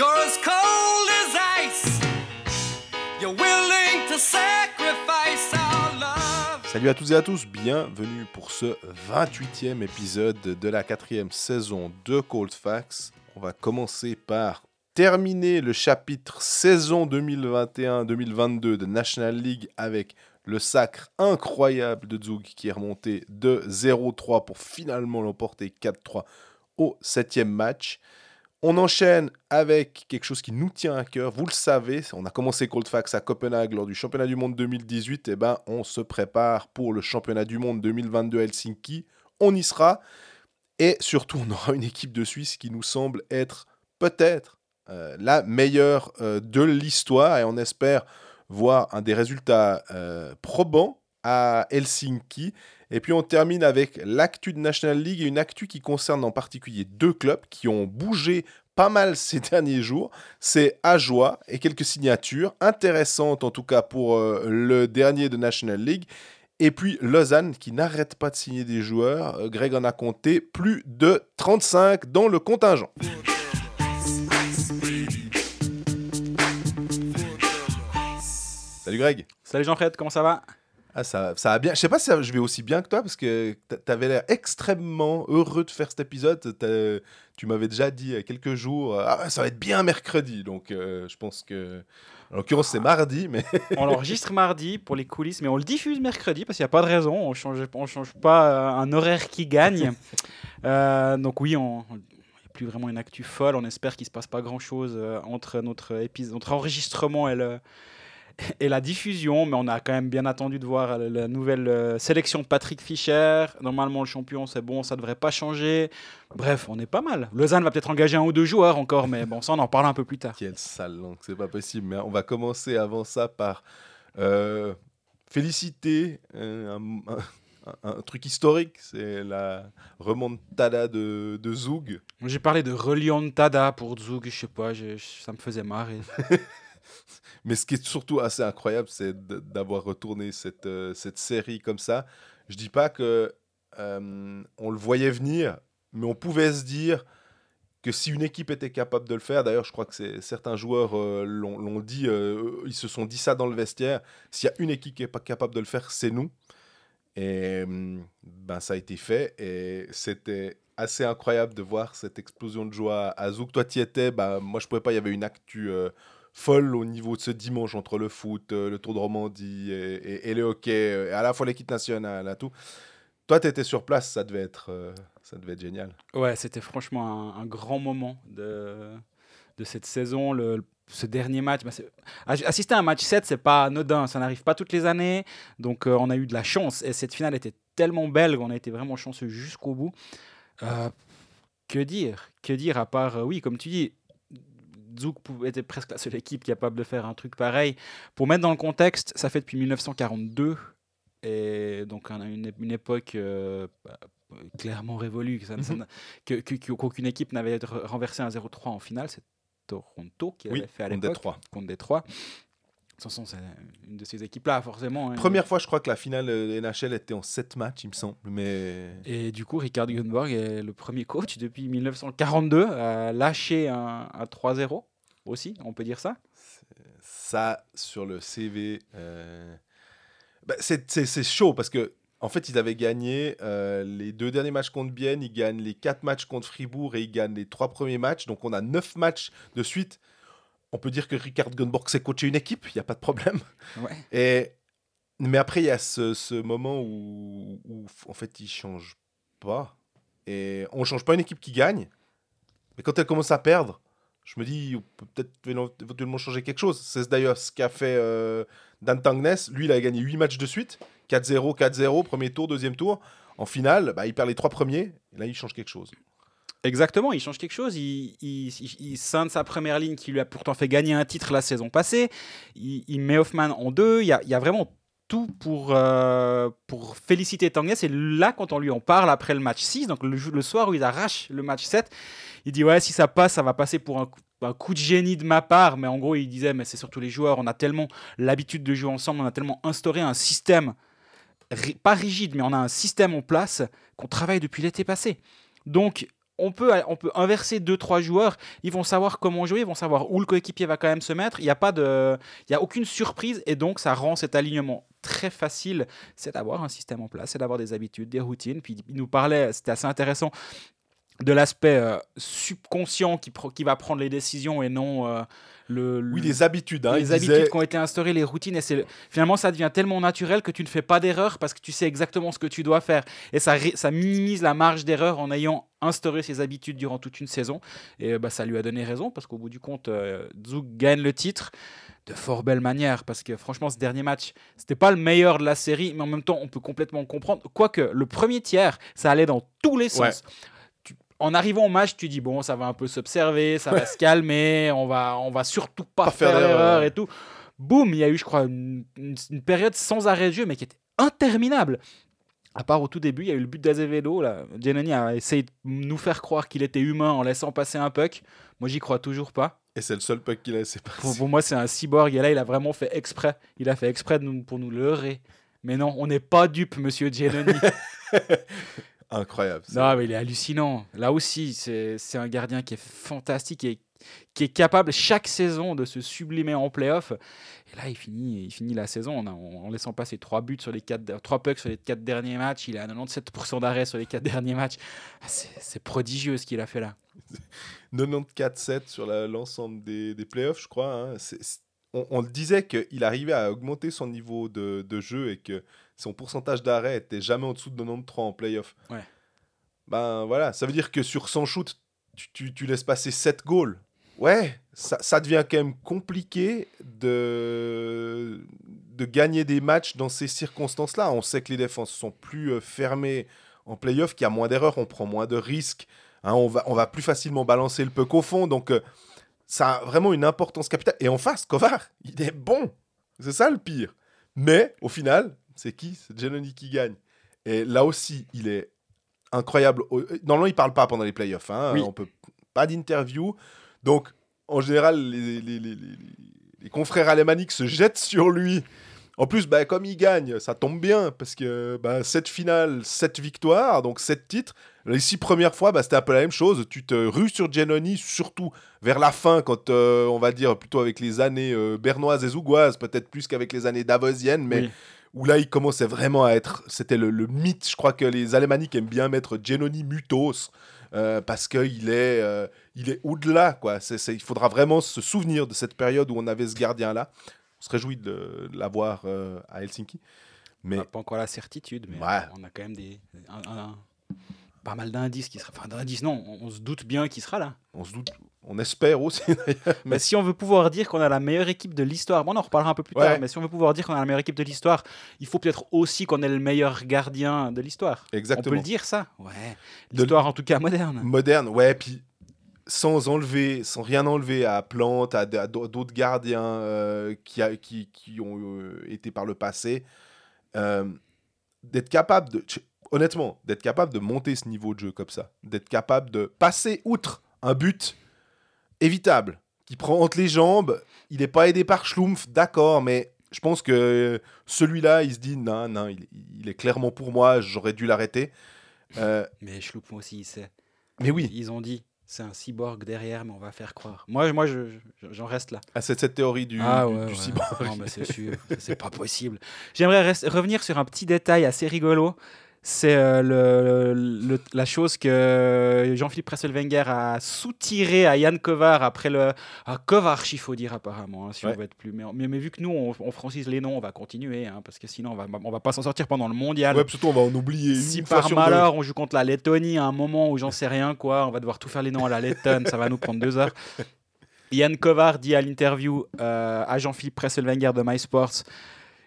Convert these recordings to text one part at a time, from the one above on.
You're as cold as ice. You're willing to sacrifice our love. Salut à toutes et à tous, bienvenue pour ce 28e épisode de la quatrième saison de Cold Facts. On va commencer par terminer le chapitre saison 2021-2022 de National League avec le sacre incroyable de Zug qui est remonté de 0-3 pour finalement l'emporter 4-3 au septième match. On enchaîne avec quelque chose qui nous tient à cœur. Vous le savez, on a commencé Cold à Copenhague lors du championnat du monde 2018. Et ben, on se prépare pour le championnat du monde 2022 à Helsinki. On y sera. Et surtout, on aura une équipe de Suisse qui nous semble être peut-être euh, la meilleure euh, de l'histoire. Et on espère voir un des résultats euh, probants à Helsinki. Et puis on termine avec l'actu de National League et une actu qui concerne en particulier deux clubs qui ont bougé pas mal ces derniers jours. C'est Ajoie et quelques signatures intéressantes en tout cas pour euh, le dernier de National League. Et puis Lausanne qui n'arrête pas de signer des joueurs. Euh, Greg en a compté plus de 35 dans le contingent. Salut Greg. Salut Jean-Fred, comment ça va? Ah, ça, ça a bien. Je sais pas si ça- je vais aussi bien que toi parce que tu avais l'air extrêmement heureux de faire cet épisode. Tu m'avais déjà dit il y a quelques jours, euh, ah, ça va être bien mercredi. Donc euh, je pense que. En l'occurrence, c'est mardi, mais On l'enregistre mardi pour les coulisses, mais on le diffuse mercredi parce qu'il n'y a pas de raison. On change, on change pas euh, un horaire qui gagne. Euh, donc oui, on il n'y a plus vraiment une actu folle. On espère qu'il se passe pas grand-chose euh, entre notre épisode, notre enregistrement et le et la diffusion, mais on a quand même bien attendu de voir la nouvelle euh, sélection de Patrick Fischer. Normalement, le champion, c'est bon, ça devrait pas changer. Bref, on est pas mal. Lausanne va peut-être engager un ou deux joueurs encore, mais bon, ça, on en parle un peu plus tard. quelle sale langue, c'est pas possible. Mais on va commencer avant ça par euh, féliciter euh, un, un- un truc historique c'est la remontada de, de Zoug. J'ai parlé de Remontada pour Zug, je sais pas, je- ça me faisait marrer. Mais ce qui est surtout assez incroyable, c'est d'avoir retourné cette, euh, cette série comme ça. Je dis pas que euh, on le voyait venir, mais on pouvait se dire que si une équipe était capable de le faire, d'ailleurs, je crois que certains joueurs euh, l'ont dit, ils se sont dit ça dans le vestiaire. S'il y a une équipe qui est pas capable de le faire, c'est nous. Et hum, ben ça a été fait et c'était assez incroyable de voir cette explosion de joie à Zouk. Toi, tu y étais, bah, moi je pouvais pas, il y avait une actu folle au niveau de ce dimanche entre le foot, euh, le Tour de Romandie et, et- le hockey, euh, à la fois l'équipe nationale, à tout. Toi, tu étais sur place, ça devait être, euh, ça devait être génial. Ouais, c'était franchement un, grand moment de, de cette saison. Le, ce dernier match, bah, assister à un match 7, c'est pas anodin, ça n'arrive pas toutes les années. Donc on a eu de la chance et cette finale était tellement belle qu'on a été vraiment chanceux jusqu'au bout. Que dire Que dire à part, oui, comme tu dis, Zouk était presque la seule équipe capable de faire un truc pareil. Pour mettre dans le contexte, ça fait depuis 1942 et donc on a une, une époque euh, bah, clairement révolue, que ça ne- ça n'a- que- qu'aucune équipe n'avait re- renversé un 0-3 en finale. C'est Toronto qui Oui, l'avait fait à contre l'époque. Détroit. Contre Détroit. De toute façon, c'est une de ces équipes-là, forcément. hein. Première fois, je crois que la finale euh, NHL était en 7 matchs, il me semble. Mais Et du coup, Ricard Gunborg est le premier coach depuis 1942 à lâcher un, un 3-0 aussi, on peut dire ça. ça, sur le CV, euh, bah, c'est chaud parce que en fait, ils avaient gagné euh, les deux derniers matchs contre Bienne, ils gagnent les quatre matchs contre Fribourg et ils gagnent les trois premiers matchs. Donc, on a neuf matchs de suite. On peut dire que Ricard Gunborg sait coacher une équipe, il n'y a pas de problème. Ouais. Et, mais après, il y a ce, ce moment où, où, en fait, il change pas. Et on change pas une équipe qui gagne. Mais quand elle commence à perdre, je me dis, on peut peut-être éventu- éventuellement changer quelque chose. C'est d'ailleurs ce qu'a fait euh, Dan Tangnes. Lui, il a gagné 8 matchs de suite. 4-0, 4-0, premier tour, deuxième tour. En finale, bah, il perd les trois premiers. Et là, il change quelque chose. Exactement, il change quelque chose. Il, il, il- il scinde sa première ligne qui lui a pourtant fait gagner un titre la saison passée. Il, il met Hoffman en deux. Il y a, il vraiment tout pour, euh, pour féliciter Tanguy. Et là, quand on lui en parle après le match 6, donc le, soir où ils arrachent le match 7, il dit Ouais, si ça passe, ça va passer pour un, coup- un coup de génie de ma part. Mais en gros, il disait Mais c'est surtout les joueurs. On a tellement l'habitude de jouer ensemble. On a tellement instauré un système, pas rigide, mais on a un système en place qu'on travaille depuis l'été passé. Donc, on peut, on peut inverser deux trois joueurs. Ils vont savoir comment jouer, ils vont savoir où le coéquipier va quand même se mettre. Il n'y a pas de, il y a aucune surprise et donc ça rend cet alignement très facile. C'est d'avoir un système en place, c'est d'avoir des habitudes, des routines. Puis il nous parlait, c'était assez intéressant de l'aspect euh, subconscient qui, qui va prendre les décisions et non euh, le, Oui, le- les habitudes. Hein, les habitudes qui ont été instaurées, les routines, et c'est finalement ça devient tellement naturel que tu ne fais pas d'erreur parce que tu sais exactement ce que tu dois faire. Et ça, minimise la marge d'erreur en ayant instauré ces habitudes durant toute une saison. Et bah, ça lui a donné raison parce qu'au bout du compte, euh, Zug gagne le titre de fort belle manière parce que franchement, ce dernier match, c'était pas le meilleur de la série, mais en même temps, on peut complètement comprendre. Quoique, le premier tiers, ça allait dans tous les sens. Ouais. En arrivant au match, tu dis bon, ça va un peu s'observer, ça va se calmer, on va, on va surtout pas, Pas faire d'erreur. et tout. Boum, il y a eu, je crois, une, période sans arrêt de jeu, mais qui était interminable. À part au tout début, il y a eu le but d'Azevedo. Giannini a essayé de nous faire croire qu'il était humain en laissant passer un puck. Moi, j'y crois toujours pas. Et c'est le seul puck qu'il a laissé Pour, passer. pour moi, c'est un cyborg. Et là, il a vraiment fait exprès. Il a fait exprès de nous- pour nous leurrer. Mais non, on n'est pas dupe, monsieur Giannini. Incroyable. Non, mais il est hallucinant. Là aussi, c'est un gardien qui est fantastique et qui est capable chaque saison de se sublimer en playoff. Et là, il finit, il finit la saison en, en- en laissant passer trois buts sur les quatre, trois pucks sur les quatre derniers matchs. Il est à 97% d'arrêt sur les quatre derniers matchs. Ah, c'est prodigieux ce qu'il a fait là. 94-7 sur l'ensemble des, des playoffs, je crois. hein. C'est- on, on le disait qu'il arrivait à augmenter son niveau de, de jeu et que son pourcentage d'arrêt était jamais en dessous de 93 en playoff. Ouais. Ben voilà, ça veut dire que sur 100 shoots, tu, tu- tu laisses passer 7 goals. Ouais, ça, ça devient quand même compliqué de, de gagner des matchs dans ces circonstances-là. On sait que les défenses sont plus euh, fermées en playoff, qu'il y a moins d'erreurs, on prend moins de risques. Hein, on, va, on va plus facilement balancer le puck au fond. Donc, euh, ça a vraiment une importance capitale. Et en face, Kovar, il est bon. C'est ça le pire. Mais au final, c'est qui? C'est Giannoni qui gagne. Et là aussi, il est incroyable. Normalement, il parle pas pendant les playoffs. Hein. Oui. On peut pas d'interview. Donc, en général, les, les- les- les- confrères alémaniques se jettent sur lui. En plus, bah, comme il gagne, ça tombe bien, parce que bah, cette finale, sept victoires, donc sept titres. Les six premières fois, bah, c'était un peu la même chose. Tu te rues sur Giannoni, surtout vers la fin, quand euh, on va dire plutôt avec les années euh, bernoises et zougoises, peut-être plus qu'avec les années davosiennes, mais Oui. où là, il commençait vraiment à être. C'était le, le mythe. Je crois que les Alémaniques aiment bien mettre Giannoni Mutos. euh, parce qu'il est, euh, il est au-delà. quoi. Il faudra vraiment se souvenir de cette période où on avait ce gardien-là. On se réjouit de, de l'avoir euh, à Helsinki. Mais On n'a pas encore la certitude, mais Ouais. on a quand même des, un- un- pas mal d'indices qui sera. Enfin, d'indices, non, on, on se doute bien qu'il sera là. on se doute, on espère aussi. Mais si on veut pouvoir dire qu'on a la meilleure équipe de l'histoire, bon, on en reparlera un peu plus Ouais. tard, mais si on veut pouvoir dire qu'on a la meilleure équipe de l'histoire, il faut peut-être aussi qu'on ait le meilleur gardien de l'histoire. On peut Exactement. le dire, ça Ouais. De- L'histoire, en tout cas, moderne. Moderne, ouais, puis sans enlever, sans rien enlever à Plante, à, d'autres gardiens euh, qui, a- qui, qui ont euh, été par le passé, euh, d'être capable de, honnêtement, d'être capable de monter ce niveau de jeu comme ça, d'être capable de passer outre un but évitable, qui prend entre les jambes, il n'est pas aidé par Schlumpf, d'accord, mais je pense que celui-là, il se dit, non, non, il, il est clairement pour moi, j'aurais dû l'arrêter. Euh, Mais Schloup, moi aussi, il sait. mais oui, Ils ont dit, c'est un cyborg derrière, mais on va faire croire. Moi, moi je- je- j'en reste là. Ah, c'est cette théorie du, ah du, ouais, du ouais. cyborg. Non, mais c'est sûr, c'est pas possible. J'aimerais revenir sur un petit détail assez rigolo. C'est euh, le, le- la chose que Jean-Philippe Presselwenger a soutiré à Yann Kovar après le. À Kovarch, il faut dire apparemment, hein, si Ouais. on veut être plus. Mais, mais, mais vu que nous, on, on francise les noms, on va continuer, hein, parce que sinon, on va, on va pas s'en sortir pendant le mondial. Ouais, surtout on va en oublier Si par malheur on joue contre la Lettonie à un moment où j'en sais rien quoi, on va devoir tout faire les noms à la lettonne, ça va nous prendre deux heures. Yann Kovar dit à l'interview euh, à Jean-Philippe Presselwenger de MySports,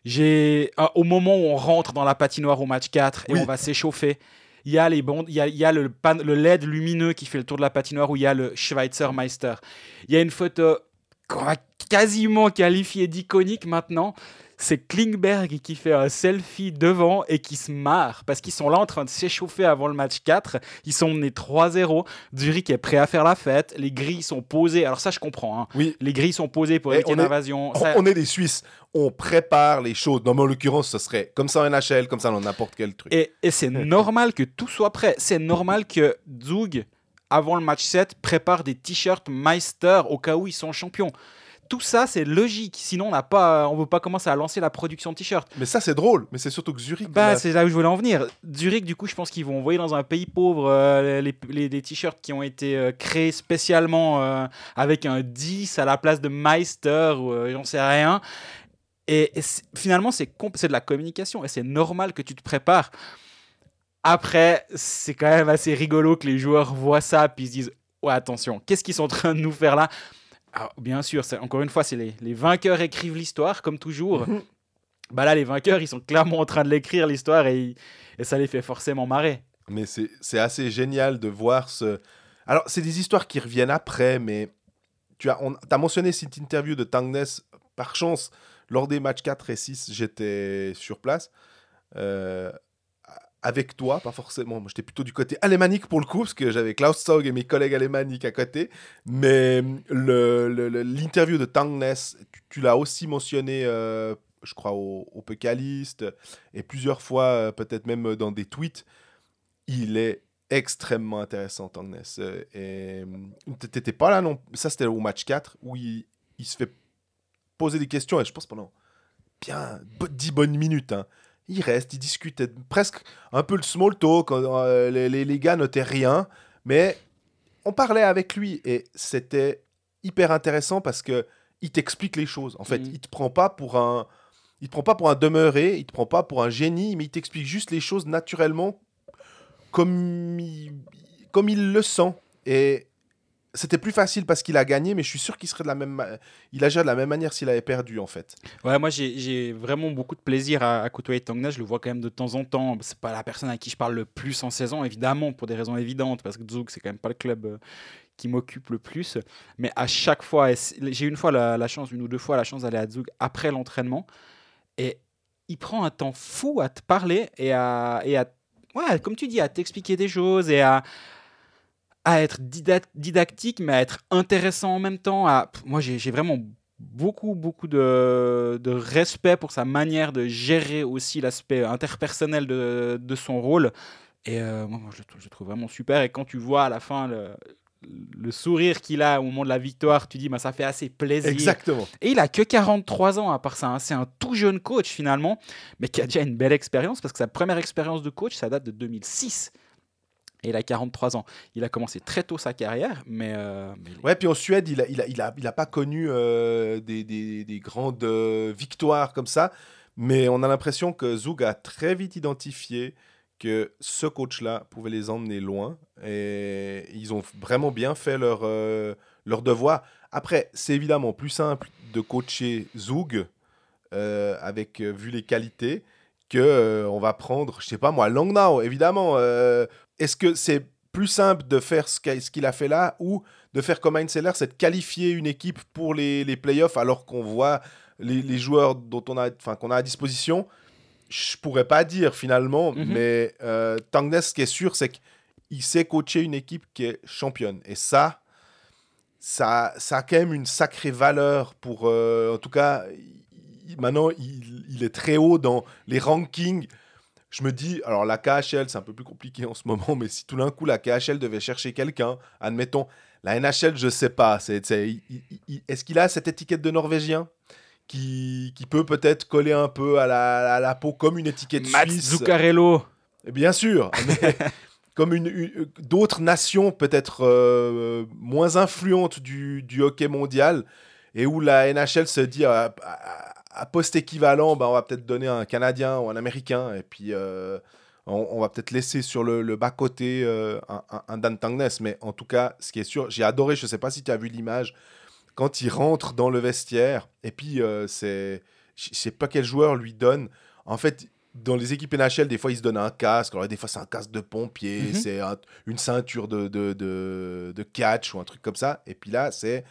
j'ai ah, au moment où on rentre dans la patinoire au match 4 et Oui. on va s'échauffer, il y a les bandes, il y a, il y a le, pan- le LED lumineux qui fait le tour de la patinoire où il y a le Schweitzer Meister. Il y a une photo qu'on va quasiment qualifier d'iconique maintenant. C'est Klingberg qui fait un selfie devant et qui se marre parce qu'ils sont là en train de s'échauffer avant le match 4. Ils sont menés 3-0. Zurich est prêt à faire la fête. Les grilles sont posées. Alors, ça, je comprends. hein. Oui, Les grilles sont posées pour éviter on une est- invasion. on, Ça- on est des Suisses. On prépare les choses. Non, mais en l'occurrence, ce serait comme ça en NHL, comme ça dans n'importe quel truc. Et, et c'est normal que tout soit prêt. C'est normal que Zug avant le match 7, prépare des t-shirts Meister au cas où ils sont champions. Tout ça, c'est logique. Sinon, on n'a pas, on veut pas commencer à lancer la production de t-shirts. Mais ça, c'est drôle. Mais c'est surtout que Zurich. Bah, c'est là où je voulais en venir. Zurich, du coup, je pense qu'ils vont envoyer dans un pays pauvre euh, les, t-shirts qui ont été euh, créés spécialement euh, avec un 10 à la place de Meister ou euh, j'en sais rien. Et, finalement, c'est de la communication et c'est normal que tu te prépares. Après, c'est quand même assez rigolo que les joueurs voient ça puis ils se disent Ouais, attention, qu'est-ce qu'ils sont en train de nous faire là? Alors, Bien sûr, encore une fois, c'est les, les vainqueurs écrivent l'histoire, comme toujours. Bah là, les vainqueurs, ils sont clairement en train de l'écrire, l'histoire, et, ça les fait forcément marrer. Mais c'est assez génial de voir ce. Alors, c'est des histoires qui reviennent après, mais tu as, on, as mentionné cette interview de Tangnes. Par chance, lors des matchs 4 et 6, j'étais sur place. euh, avec toi, pas forcément. Moi, j'étais plutôt du côté alémanique pour le coup, parce que j'avais Klaus Zog et mes collègues alémaniques à côté. Mais le- l'interview de Tangnes, tu, l'as aussi mentionné, euh, je crois, au, au et plusieurs fois, euh, peut-être même dans des tweets il est extrêmement intéressant, Tangnes. Euh, Et euh, t'étais pas là, non Ça, c'était au match 4, où il, se fait poser des questions, et je pense pendant bien bo- 10 bonnes minutes. hein. Il reste, il discute, et presque un peu le small talk, euh, les, les- les gars notaient rien, mais on parlait avec lui, et c'était hyper intéressant parce que il t'explique les choses. En fait, Mhm. il te prend pas pour un... Il te prend pas pour un demeuré, il te prend pas pour un génie, mais il t'explique juste les choses naturellement comme il, comme il le sent. Et c'était plus facile parce qu'il a gagné, mais je suis sûr qu'il serait de la même, il agirait de la même manière s'il avait perdu en fait. Ouais, moi j'ai vraiment beaucoup de plaisir à, à côtoyer Tangna. Je le vois quand même de temps en temps. C'est pas la personne à qui je parle le plus en saison, évidemment, pour des raisons évidentes, parce que Zug, c'est quand même pas le club euh, qui m'occupe le plus. Mais à chaque fois, j'ai une fois la, la chance, une ou deux fois la chance d'aller à Zug après l'entraînement. Et il prend un temps fou à te parler et à, et à ouais, comme tu dis, à t'expliquer des choses et à, à être didac- didactique, mais à être intéressant en même temps. À, moi, j'ai vraiment beaucoup, beaucoup de, de respect pour sa manière de gérer aussi l'aspect interpersonnel de, de son rôle. Et euh, moi, je, le trouve- je trouve vraiment super. Et quand tu vois à la fin le, le sourire qu'il a au moment de la victoire, tu dis, bah, ça fait assez plaisir. Exactement. Et il a que 43 ans à part ça. hein. C'est un tout jeune coach finalement, mais qui a déjà une belle expérience parce que sa première expérience de coach, ça date de 2006. Il a 43 ans. Il a commencé très tôt sa carrière, mais. euh, Ouais, puis en Suède, il a, il a, il a, il a pas connu euh, des, des, des grandes euh, victoires comme ça, mais on a l'impression que Zug a très vite identifié que ce coach-là pouvait les emmener loin et ils ont vraiment bien fait leur, leur devoir. Après, c'est évidemment plus simple de coacher Zug avec vu les qualités que euh, on va prendre, je sais pas moi, Langnau, évidemment. euh, Est-ce que c'est plus simple de faire ce qu'il a fait là ou de faire comme Heinz Seller, c'est de qualifier une équipe pour les, les playoffs alors qu'on voit les, les joueurs dont on a, enfin, qu'on a à disposition? Je pourrais pas dire finalement, Mhm. mais euh, Tangnes, ce qui est sûr, c'est qu'il sait coacher une équipe qui est championne. Et ça, ça, ça a quand même une sacrée valeur pour. euh, en tout cas, maintenant, il, il est très haut dans les rankings. Je me dis, alors la KHL, c'est un peu plus compliqué en ce moment, mais si tout d'un coup la KHL devait chercher quelqu'un, admettons, la NHL, je sais pas. c'est- c'est- Est-ce qu'il a cette étiquette de Norvégien qui, qui peut peut-être coller un peu à la, à la peau comme une étiquette Mats suisse? Zuccarello. et Bien sûr, mais comme une, une- d'autres nations peut-être euh, moins influentes du, du hockey mondial et où la NHL se dit à, à- poste équivalent, bah, on va peut-être donner un Canadien ou un Américain et puis euh, on, on va peut-être laisser sur le, le bas-côté euh, un, Dan Tangnes. Mais en tout cas, ce qui est sûr, j'ai adoré, je ne sais pas si tu as vu l'image, quand il rentre dans le vestiaire et puis euh, c'est... Je ne sais pas quel joueur lui donne. En fait, dans les équipes NHL, des fois, ils se donnent un casque. Alors, des fois, c'est un casque de pompier, Mhm. c'est un- une ceinture de, de, de, de catch ou un truc comme ça. Et puis là, c'est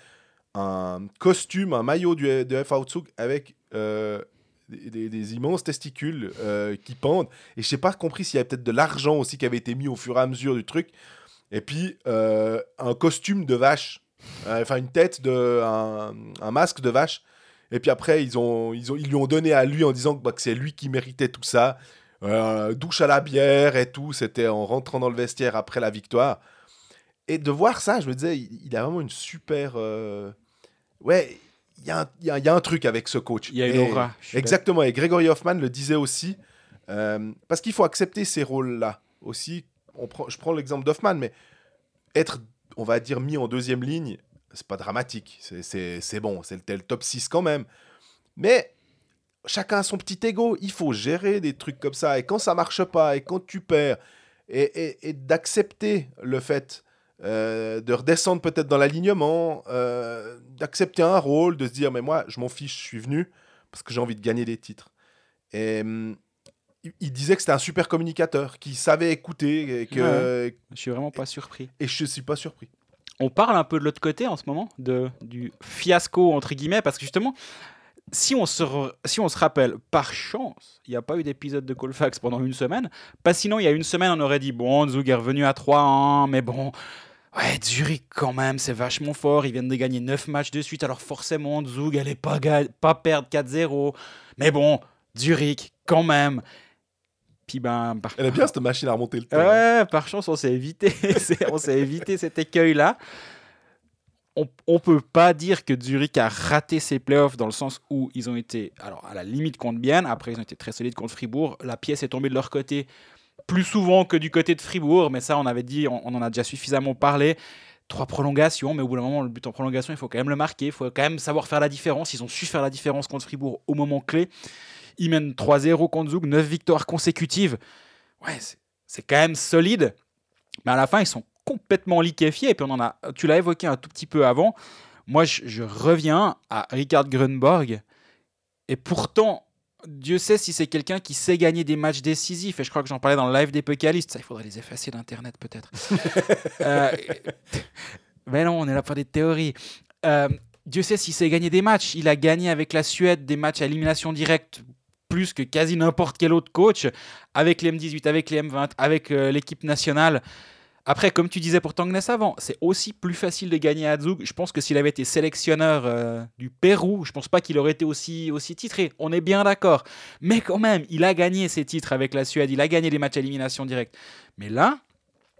un costume, un maillot du, de F. Avec euh, des, immenses testicules euh, qui pendent. Et je sais pas compris s'il y avait peut-être de l'argent aussi qui avait été mis au fur et à mesure du truc. Et puis, euh, un costume de vache. Enfin, une tête de. Un, un masque de vache. Et puis après, ils, ont, ils, ont, ils lui ont donné à lui en disant que, bah, c'est lui qui méritait tout ça. Douche à la bière et tout. C'était en rentrant dans le vestiaire après la victoire. Et de voir ça, je me disais, il, il a vraiment une super. Ouais, il y, a un- il y a- il y a un truc avec ce coach. Il y a une aura. Exactement, et Gregory Hoffman le disait aussi, euh, parce qu'il faut accepter ces rôles-là aussi. On prend, je prends l'exemple d'Hoffman, mais être, on va dire, mis en deuxième ligne, c'est pas dramatique. C'est- bon, c'est le, le top 6 quand même. Mais chacun a son petit ego. Il faut gérer des trucs comme ça. Et quand ça marche pas, et quand tu perds, et, et- et d'accepter le fait euh, de redescendre peut-être dans l'alignement, euh, d'accepter un rôle, de se dire, mais moi, je m'en fiche, je suis venu parce que j'ai envie de gagner des titres. Et hum, il, disait que c'était un super communicateur, qui savait écouter, et, que, Je suis vraiment pas surpris. et je suis pas surpris. On parle un peu de l'autre côté en ce moment, de, du fiasco, entre guillemets, parce que justement, si on se, re- si on se rappelle, par chance, il n'y a pas eu d'épisode de Colfax pendant une semaine, pas sinon, il y a une semaine, on aurait dit, bon, Zug est revenu à 3-1, mais bon, ouais, Zurich quand même, c'est vachement fort, ils viennent de gagner 9 matchs de suite, alors forcément, Zug, est pas, pas perdre 4-0, mais bon, Zurich, quand même. Puis ben, par Elle est bien cette machine à remonter le temps. Ouais, par chance, on s'est évité, on s'est évité cet écueil-là. On, on peut pas dire que Zurich a raté ses playoffs dans le sens où ils ont été, alors à la limite contre Bienne, après ils ont été très solides contre Fribourg. La pièce est tombée de leur côté plus souvent que du côté de Fribourg, mais ça on avait dit, on, en a déjà suffisamment parlé. Trois prolongations, mais au bout d'un moment, le but en prolongation, il faut quand même le marquer, il faut quand même savoir faire la différence. Ils ont su faire la différence contre Fribourg au moment clé. Ils mènent 3-0 contre Zug, 9 victoires consécutives. Ouais, c'est- c'est quand même solide. Mais à la fin, ils sont complètement liquéfiés. Et puis, on en a, tu l'as évoqué un tout petit peu avant. Moi, je, je reviens à Richard Grunborg. Et pourtant, Dieu sait si c'est quelqu'un qui sait gagner des matchs décisifs. Et je crois que j'en parlais dans le live des Pécalistes. Ça, il faudrait les effacer d'Internet, peut-être. Euh, mais non, on est là pour des théories. Euh, Dieu sait s'il sait gagner des matchs. Il a gagné avec la Suède des matchs à élimination directe plus que quasi n'importe quel autre coach, avec les M18, avec les M20, avec euh, l'équipe nationale. Après, comme tu disais pour Tangnes avant, c'est aussi plus facile de gagner à Zug. Je pense que s'il avait été sélectionneur euh, du Pérou, je pense pas qu'il aurait été aussi, aussi titré. On est bien d'accord. Mais quand même, il a gagné ses titres avec la Suède, il a gagné les matchs à élimination directe. Mais là,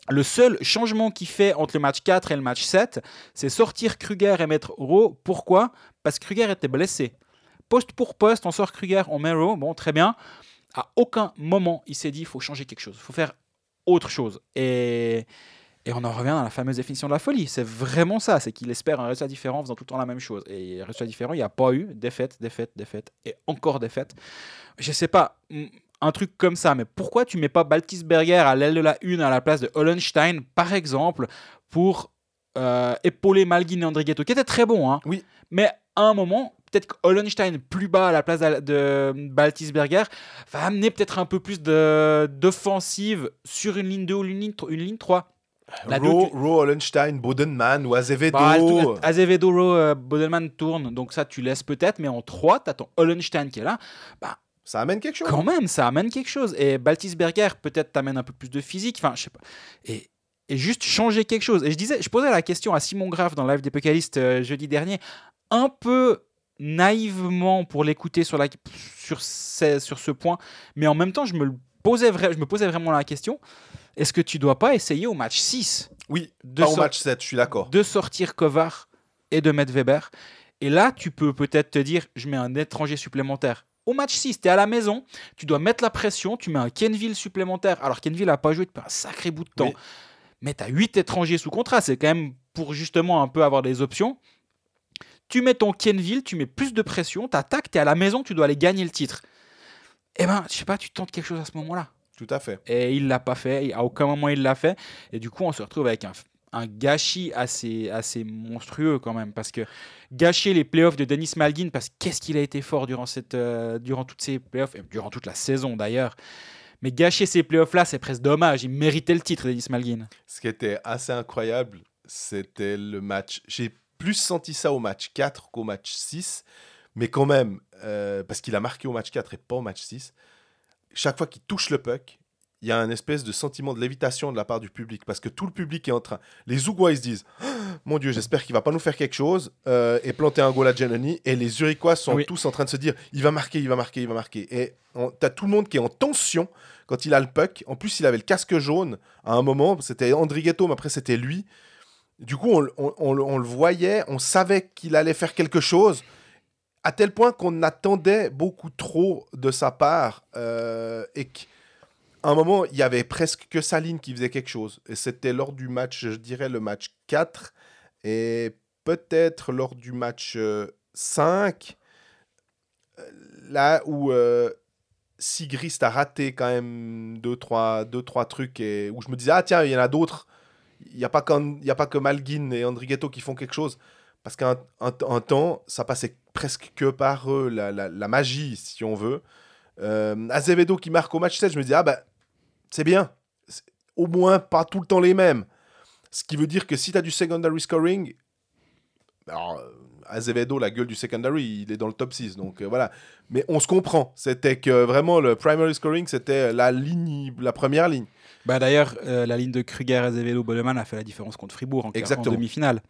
le seul changement qu'il fait entre le match 4 et le match 7, c'est sortir Kruger et mettre Rowe. Pourquoi? Parce que Kruger était blessé. Poste pour poste, on sort Kruger, on met Rowe. Bon, très bien. À aucun moment, il s'est dit il faut changer quelque chose, il faut faire autre chose. Et, et on en revient dans la fameuse définition de la folie. C'est vraiment ça, c'est qu'il espère un résultat différent en faisant tout le temps la même chose. Et résultat différent, il n'y a pas eu défaite, défaite, défaite et encore défaite. Je sais pas, mm, un truc comme ça, mais pourquoi tu mets pas Baltisberger à l'aile de la une à la place de Hollenstein, par exemple, pour euh, épauler Malguin et Andrighetto, qui était très bon, hein. Oui. Mais à un moment, peut-être que Hollenstein plus bas à la place de, Baltisberger va amener peut-être un peu plus d'offensive sur une ligne 2 ou une ligne, une ligne 3. La Rowe, Rowe, Hollenstein, Bodenman ou Azevedo. Bah, tout- Azevedo, Rowe, euh, Bodelman tourne, donc ça tu laisses peut-être, mais en 3, tu attends Hollenstein qui est là. ça amène quelque chose. Quand même, ça amène quelque chose. Et Baltisberger, peut-être t'amène un peu plus de physique. Enfin, je sais pas. Et, et juste changer quelque chose. Et je disais, je posais la question à Simon Graff dans le live des Pécalistes euh, jeudi dernier, un peu naïvement pour l'écouter sur, la, sur, ce, sur ce point, mais en même temps, je me, posais, je me posais vraiment la question est-ce que tu dois pas essayer au match 6 Oui, de, pas au match 7, je suis d'accord. de sortir Kovar et de mettre Weber Et là, tu peux peut-être te dire je mets un étranger supplémentaire. Au match 6, tu es à la maison, tu dois mettre la pression, tu mets un Kenville supplémentaire. Alors Kenville n'a pas joué depuis un sacré bout de temps. Oui. Mais tu as 8 étrangers sous contrat, c'est quand même pour justement un peu avoir des options. Tu mets ton Kenville, tu mets plus de pression, tu attaques, tu es à la maison, tu dois aller gagner le titre. Eh ben, je sais pas, tu tentes quelque chose à ce moment-là. Tout à fait. Et il l'a pas fait, à aucun moment il l'a fait. Et du coup, on se retrouve avec un, un gâchis assez, assez monstrueux quand même. Parce que gâcher les playoffs de Denis Malgin, parce qu'est-ce qu'il a été fort durant, cette, euh, durant toutes ces playoffs, et durant toute la saison d'ailleurs. Mais gâcher ces playoffs-là, c'est presque dommage. Il méritait le titre, Denis Malgin. Ce qui était assez incroyable, c'était le match. J'ai plus senti ça au match 4 qu'au match 6. Mais quand même, euh, parce qu'il a marqué au match 4 et pas au match 6, chaque fois qu'il touche le puck, il y a un espèce de sentiment de lévitation de la part du public. Parce que tout le public est en train. Les Zougois, ils se disent Mon Dieu, j'espère qu'il va pas nous faire quelque chose euh, et planter un goal à Giannoni. Et les Zurichois sont Oui. tous en train de se dire Il va marquer, il va marquer, il va marquer. Et tu as tout le monde qui est en tension quand il a le puck. En plus, il avait le casque jaune à un moment. C'était Andrighetto, mais après, c'était lui. Du coup, on, le- voyait, on savait qu'il allait faire quelque chose, à tel point qu'on attendait beaucoup trop de sa part. euh, et qu'à un moment, il y avait presque que sa ligne qui faisait quelque chose. Et c'était lors du match, je dirais le match 4, et peut-être lors du match euh, 5, euh, là où euh, Sigrist a raté quand même deux trois, deux, trois trucs, et où je me disais, ah tiens, il y en a d'autres. Il n'y a, pas a pas que Malguin et Andrighetto qui font quelque chose. Parce qu'un un, temps, ça passait presque que par eux, la, la- magie, si on veut. Euh, Azevedo qui marque au match 7, je me dis, ah bah, c'est bien. Au moins, pas tout le temps les mêmes. Ce qui veut dire que si tu as du secondary scoring, alors, euh, Azevedo, la gueule du secondary, il est dans le top 6. Donc euh, voilà. Mais on se comprend. C'était que vraiment le primary scoring, c'était la ligne, la première ligne. Bah d'ailleurs, euh, la ligne de Kruger, Azevedo, Boleman a fait la différence contre Fribourg en, demi-finale.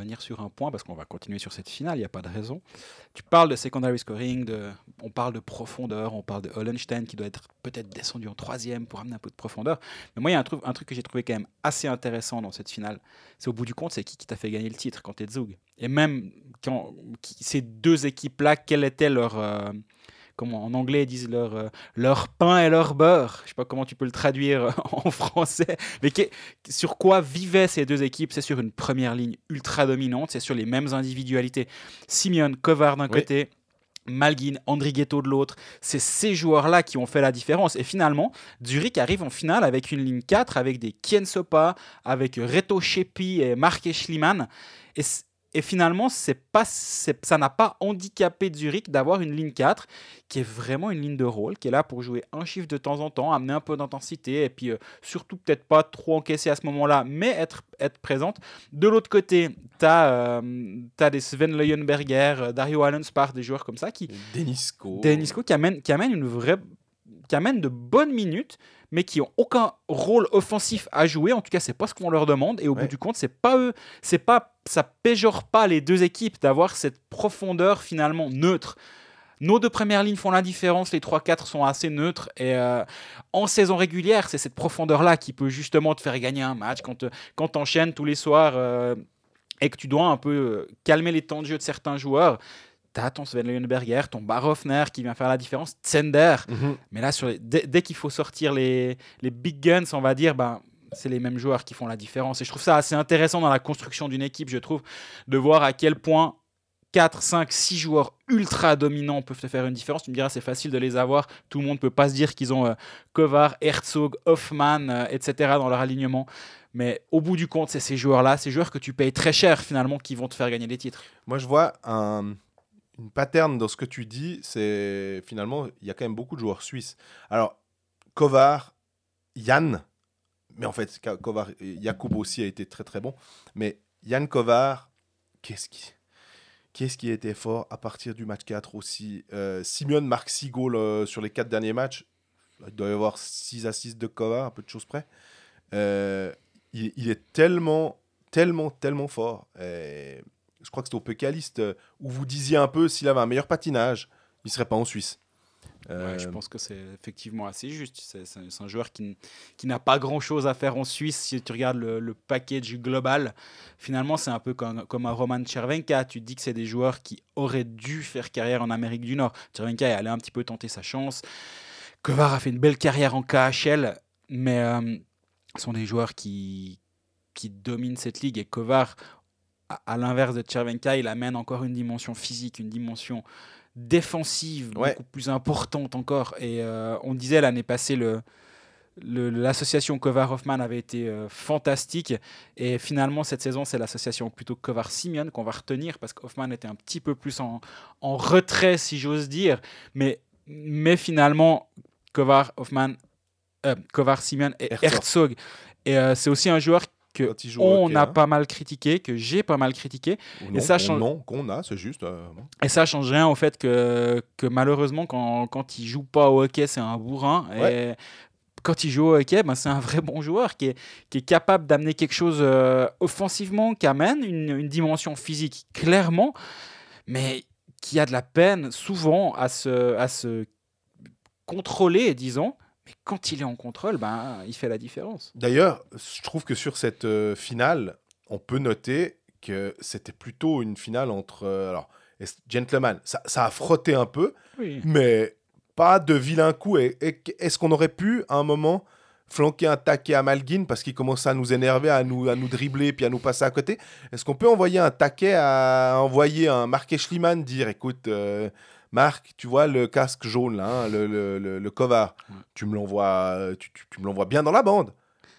Revenir sur un point parce qu'on va continuer sur cette finale, il n'y a pas de raison. Tu parles de secondary scoring, de, on parle de profondeur, on parle de Hollenstein qui doit être peut-être descendu en troisième pour amener un peu de profondeur. Mais moi, il y a un truc, un truc que j'ai trouvé quand même assez intéressant dans cette finale. C'est au bout du compte, c'est qui qui t'a fait gagner le titre quand t'es Zug. Et même quand ces deux équipes-là, quel était leur. euh, comment en anglais ils disent leur, euh, leur pain et leur beurre. Je sais pas comment tu peux le traduire euh, en français. Mais sur quoi vivaient ces deux équipes? C'est sur une première ligne ultra dominante, c'est sur les mêmes individualités. Simeon, Kovar d'un Oui. côté, Malguin, Andrighetto de l'autre. C'est ces joueurs-là qui ont fait la différence. Et finalement, Zurich arrive en finale avec une ligne 4, avec des Kien Sopa, avec Reto Shepi et Mark Schliemann. Et, et finalement, c'est pas, ça n'a pas handicapé Zurich d'avoir une ligne 4 qui est vraiment une ligne de rôle, qui est là pour jouer un chiffre de temps en temps, amener un peu d'intensité, et puis euh, surtout peut-être pas trop encaisser à ce moment-là, mais être, être présente. De l'autre côté, tu as, des Sven Leuenberger, euh, Dario Allenspar, des joueurs comme ça qui, Denisco. Denisco qui amène, qui amène une vraie qui amène de bonnes minutes mais qui ont aucun rôle offensif à jouer en tout cas c'est pas ce qu'on leur demande et au Ouais. bout du compte c'est pas eux c'est pas ça péjore pas les deux équipes d'avoir cette profondeur finalement neutre nos deux premières lignes font la différence, les 3-4 sont assez neutres. Et euh, en saison régulière, c'est cette profondeur-là qui peut justement te faire gagner un match quand, te- quand tu enchaînes tous les soirs euh, et que tu dois un peu euh, calmer les temps de jeu de certains joueurs. T'as ton Sven Leuenberger, ton Barofner qui vient faire la différence, Tsender. Mhm. Mais là, sur les- dès, dès qu'il faut sortir les, les big guns, on va dire, ben, c'est les mêmes joueurs qui font la différence. Et je trouve ça assez intéressant dans la construction d'une équipe, je trouve, de voir à quel point 4, 5, 6 joueurs ultra dominants peuvent te faire une différence. Tu me diras, c'est facile de les avoir. Tout le monde ne peut pas se dire qu'ils ont euh, Kovar, Herzog, Hoffman, euh, etc. dans leur alignement. Mais au bout du compte, c'est ces joueurs-là, ces joueurs que tu payes très cher finalement, qui vont te faire gagner des titres. Moi, je vois un, une pattern dans ce que tu dis. C'est finalement, il y a quand même beaucoup de joueurs suisses. Alors, Kovar, Yann, mais en fait, Kovar, Jakub aussi a été très très bon. Mais Yann Kovar, qu'est-ce qui. Qu'est-ce qui était fort à partir du match 4 aussi euh, Simeon marque 6 goals euh, sur les 4 derniers matchs. Il doit y avoir 6 assists de Kovar, un peu de choses près. Euh, il, il est tellement, tellement, tellement fort. Et je crois que c'était au Pécaliste euh, où vous disiez un peu s'il avait un meilleur patinage, il serait pas en Suisse. Euh, Ouais, je pense que c'est effectivement assez juste. C'est un joueur qui, qui n'a pas grand-chose à faire en Suisse. Si tu regardes le, le package global, finalement, c'est un peu comme, comme un Roman Chervenka. Tu dis que c'est des joueurs qui auraient dû faire carrière en Amérique du Nord. Chervenka est allé un petit peu tenter sa chance. Kovar a fait une belle carrière en KHL, mais euh, ce sont des joueurs qui, qui dominent cette ligue. Et Kovar, à, l'inverse de Chervenka, il amène encore une dimension physique, une dimension défensive Ouais. beaucoup plus importante encore. Et euh, on disait l'année passée, le- l'association Kovar-Hoffman avait été euh, fantastique. Et finalement, cette saison, c'est l'association plutôt Kovar-Simeon qu'on va retenir parce qu'Hoffman était un petit peu plus en, en retrait, si j'ose dire. Mais, mais finalement, Kovar-Hoffman, euh, Kovar-Simeon et Herzog. Herzog. Et euh, c'est aussi un joueur que on hockey, a hein. pas mal critiqué, que j'ai pas mal critiqué. Non, ça change- non, qu'on a, c'est juste. euh. Et ça change rien au fait que, que malheureusement, quand, quand il joue pas au hockey, c'est un bourrin. Et quand il joue au hockey, ben, c'est un vrai bon joueur qui est, qui est capable d'amener quelque chose euh, offensivement, qui amène une, une dimension physique clairement, mais qui a de la peine souvent à se, à se contrôler, disons. Mais quand il est en contrôle, ben, il fait la différence. D'ailleurs, je trouve que sur cette euh, finale, on peut noter que c'était plutôt une finale entre. euh, alors, gentlemen, ça, ça a frotté un peu, Oui. mais pas de vilain coup. Et, et est-ce qu'on aurait pu, à un moment, flanquer un taquet à Malguin parce qu'il commençait à nous énerver, à nous, à nous dribbler, puis à nous passer à côté? Est-ce qu'on peut envoyer un taquet à envoyer un Marc Schliemann dire écoute, euh, Marc, tu vois le casque jaune là, hein, le, le, le, le cover, Ouais. tu me l'envoies tu, tu- tu me l'envoies bien dans la bande.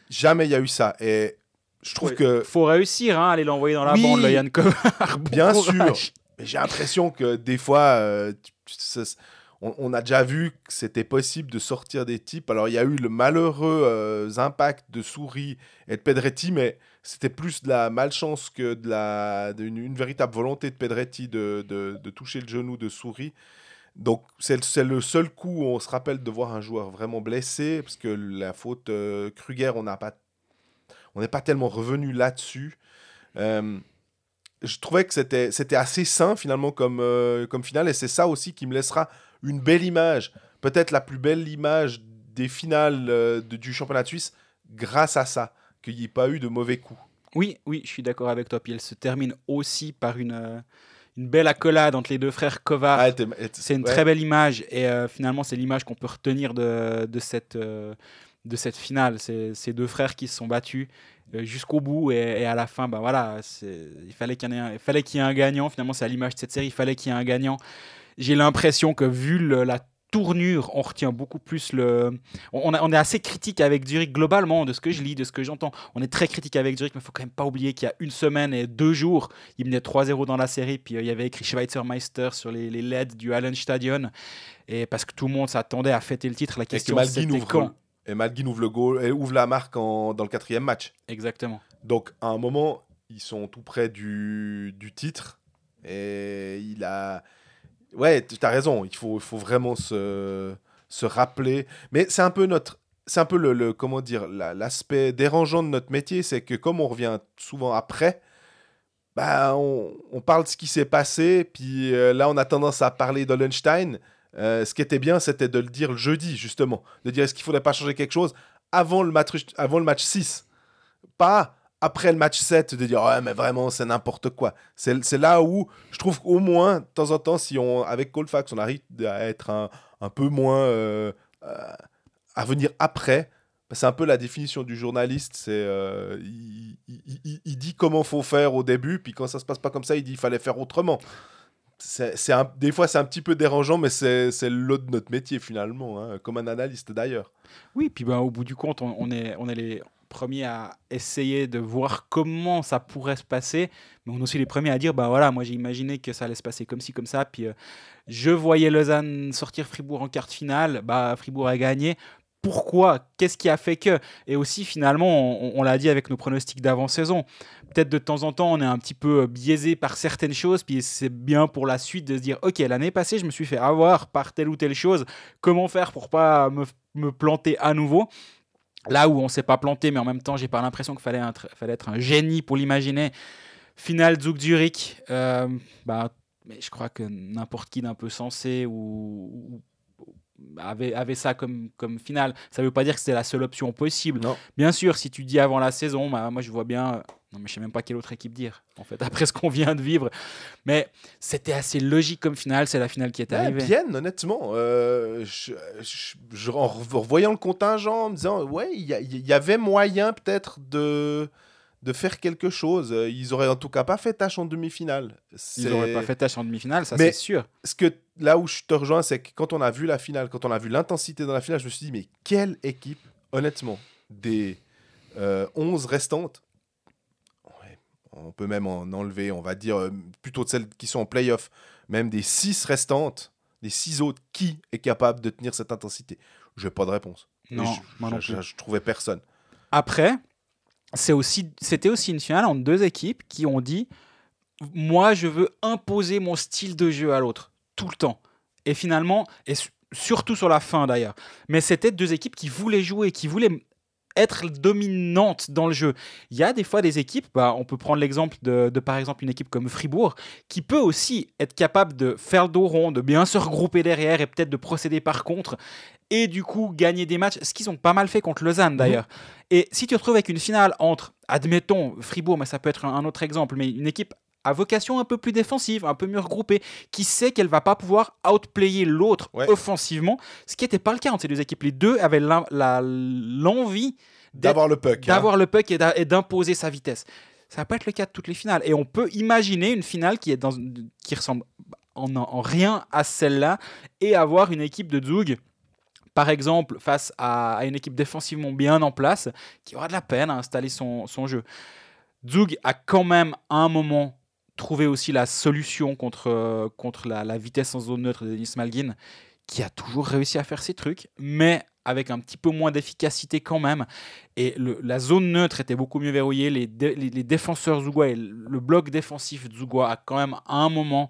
Jamais il y a eu ça. Et je trouve Ouais. que Faut réussir hein, à aller l'envoyer dans la Oui. bande, le Yann Kovar. Bon Bien courage. Mais j'ai l'impression que des fois, euh, ça- on, on a déjà vu que c'était possible de sortir des types. Alors, il y a eu le malheureux euh, impact de Souris et de Pedretti, mais c'était plus de la malchance que de la, véritable volonté de Pedretti de, de- de toucher le genou de Souris. Donc, c'est le- seul coup où on se rappelle de voir un joueur vraiment blessé, parce que la faute euh, Kruger, on n'a pas, on n'est pas tellement revenu là-dessus. Euh, je trouvais que c'était assez sain finalement comme, euh, comme finale et c'est ça aussi qui me laissera une belle image, peut-être la plus belle image des finales euh, du championnat de Suisse grâce à ça, qu'il n'y ait pas eu de mauvais coups. Oui, oui, je suis d'accord avec toi. Puis elle se termine aussi par une, euh, une belle accolade entre les deux frères Kovar. Ah, C'est une ouais. très belle image et euh, finalement c'est l'image qu'on peut retenir de, de, cette, euh, de cette finale. C'est ces deux frères qui se sont battus jusqu'au bout et, et à la fin, bah voilà, il fallait qu'il y ait un- il fallait qu'il y ait un gagnant. Finalement c'est à l'image de cette série, il fallait qu'il y ait un gagnant. J'ai l'impression que vu le- la tournure, on retient beaucoup plus le. On, est assez critique avec Zurich globalement, de ce que je lis, de ce que j'entends. On est très critique avec Zurich, mais il faut quand même pas oublier qu'il y a une semaine et deux jours, il menait 3-0 dans la série, puis euh, il y avait écrit Schweizer Meister sur les, les LED du Hallenstadion. Et parce que tout le monde s'attendait à fêter le titre, la que question c'était ouvre, quand? et Malguin ouvre le goal, et ouvre la marque en- dans le quatrième match. Exactement. Donc à un moment, ils sont tout près du, du titre. Et il a... Ouais, tu as raison, il faut, faut vraiment se, se rappeler. Mais c'est un peu notre... C'est un peu le, le- comment dire, la- l'aspect dérangeant de notre métier, c'est que comme on revient souvent après, bah, on, on parle de ce qui s'est passé, puis euh, là on a tendance à parler d'Ollenstein. Euh, ce qui était bien, c'était de le dire le jeudi, justement. De dire est-ce qu'il ne faudrait pas changer quelque chose avant le match, avant le match 6 pas après le match 7 de dire ouais mais vraiment c'est n'importe quoi. C'est là où je trouve qu'au moins de temps en temps si on avec Colfax on arrive à être un, un peu moins euh, euh, à venir après bah, c'est un peu la définition du journaliste c'est euh, il, il- il- il dit comment faut faire au début puis quand ça se passe pas comme ça il dit il fallait faire autrement. C'est des fois c'est un petit peu dérangeant mais c'est c'est le lot de notre métier finalement hein, comme un analyste d'ailleurs. Oui, puis ben, au bout du compte, on est, on est les premiers à essayer de voir comment ça pourrait se passer, mais on est aussi les premiers à dire, bah voilà, moi j'ai imaginé que ça allait se passer comme ci, comme ça, puis euh, je voyais Lausanne sortir Fribourg en quart de finale, bah Fribourg a gagné. Pourquoi? Qu'est-ce qui a fait que? Et aussi, finalement, on, on l'a dit avec nos pronostics d'avant-saison, peut-être de temps en temps, on est un petit peu biaisé par certaines choses, puis c'est bien pour la suite de se dire, ok, l'année passée, je me suis fait avoir par telle ou telle chose, comment faire pour pas me, me planter à nouveau? Là où on s'est pas planté, mais en même temps, j'ai pas l'impression qu'il fallait, être un génie pour l'imaginer. Finale Zug Zurich, euh, bah, je crois que n'importe qui d'un peu sensé ou- avait, avait ça comme, comme finale. Ça veut pas dire que c'était la seule option possible. Non. Bien sûr, si tu dis avant la saison, bah, moi je vois bien. Non, mais je sais même pas quelle autre équipe dire, en fait, après ce qu'on vient de vivre. Mais c'était assez logique comme finale, c'est la finale qui est arrivée. bien, honnêtement. Euh, je, je- je- en revoyant le contingent, en me disant, ouais, il y, a- il y avait moyen peut-être de, de faire quelque chose. Euh, Ils auraient en tout cas pas fait tâche en demi-finale. Ils n'auraient pas fait tâche en demi-finale, ça c'est sûr. Ce que, là où je te rejoins, c'est que quand on a vu la finale, quand on a vu l'intensité dans la finale, je me suis dit, mais quelle équipe, honnêtement, des euh, 11 restantes, ouais, on peut même en enlever, on va dire, euh, plutôt de celles qui sont en playoff, même des 6 restantes, des 6 autres, qui est capable de tenir cette intensité? Je n'ai pas de réponse. Non, je, moi non je- plus. je- je trouvais personne. Après, c'était aussi une finale entre deux équipes qui ont dit Moi, je veux imposer mon style de jeu à l'autre, tout le temps. Et finalement, et su- surtout sur la fin d'ailleurs, mais c'était deux équipes qui voulaient jouer, qui voulaient être dominante dans le jeu. Il y a des fois des équipes, bah, on peut prendre l'exemple de, de, par exemple une équipe comme Fribourg, qui peut aussi être capable de faire le dos rond, de bien se regrouper derrière et peut-être de procéder par contre, et du coup gagner des matchs, ce qu'ils ont pas mal fait contre Lausanne d'ailleurs. Et si tu te retrouves avec une finale entre, admettons, Fribourg, mais ça peut être un autre exemple, mais une équipe à vocation un peu plus défensive, un peu mieux regroupée, qui sait qu'elle va pas pouvoir outplayer l'autre Ouais. offensivement, ce qui n'était pas le cas entre ces deux équipes. Les deux avaient l'envie D'avoir le puck. hein. d'avoir le puck et d'imposer sa vitesse. Ça va pas être le cas de toutes les finales. Et on peut imaginer une finale qui, est dans, qui ressemble en, en rien à celle-là et avoir une équipe de Zug, par exemple, face à, à une équipe défensivement bien en place, qui aura de la peine à installer son, son jeu. Zug a quand même à un moment trouvé aussi la solution contre, euh, contre la, la vitesse en zone neutre de Denis Malgin, qui a toujours réussi à faire ses trucs, mais avec un petit peu moins d'efficacité quand même. Et le- la zone neutre était beaucoup mieux verrouillée. Les, dé- les, les défenseurs zougois et le bloc défensif zougois a quand même à un moment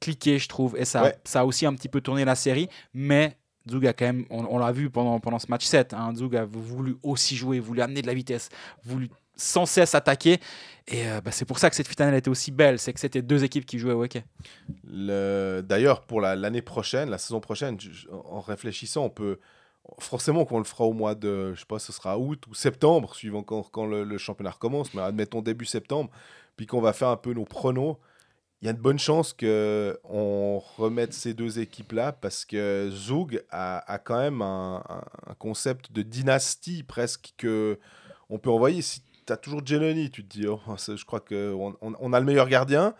cliqué, je trouve. Et ça, Ouais. ça a aussi un petit peu tourné la série. Mais Zug a quand même, on, on l'a vu pendant, pendant ce match 7, hein, Zug a voulu aussi jouer, voulu amener de la vitesse, voulu sans cesse attaquer. Et euh, bah, c'est pour ça que cette finale était aussi belle. C'est que c'était deux équipes qui jouaient au hockey. Le- D'ailleurs, pour la- l'année prochaine, la saison prochaine, en réfléchissant, on peut forcément qu'on le fera au mois de, je sais pas, ce sera août ou septembre, suivant quand, le, championnat recommence, mais admettons début septembre, puis qu'on va faire un peu nos pronos. Il y a de bonnes chances que on remette ces deux équipes-là parce que Zug a, quand même un, un- concept de dynastie presque que on peut envoyer. Si as toujours Geloni, tu te dis, oh, je crois qu'on on, a le meilleur gardien.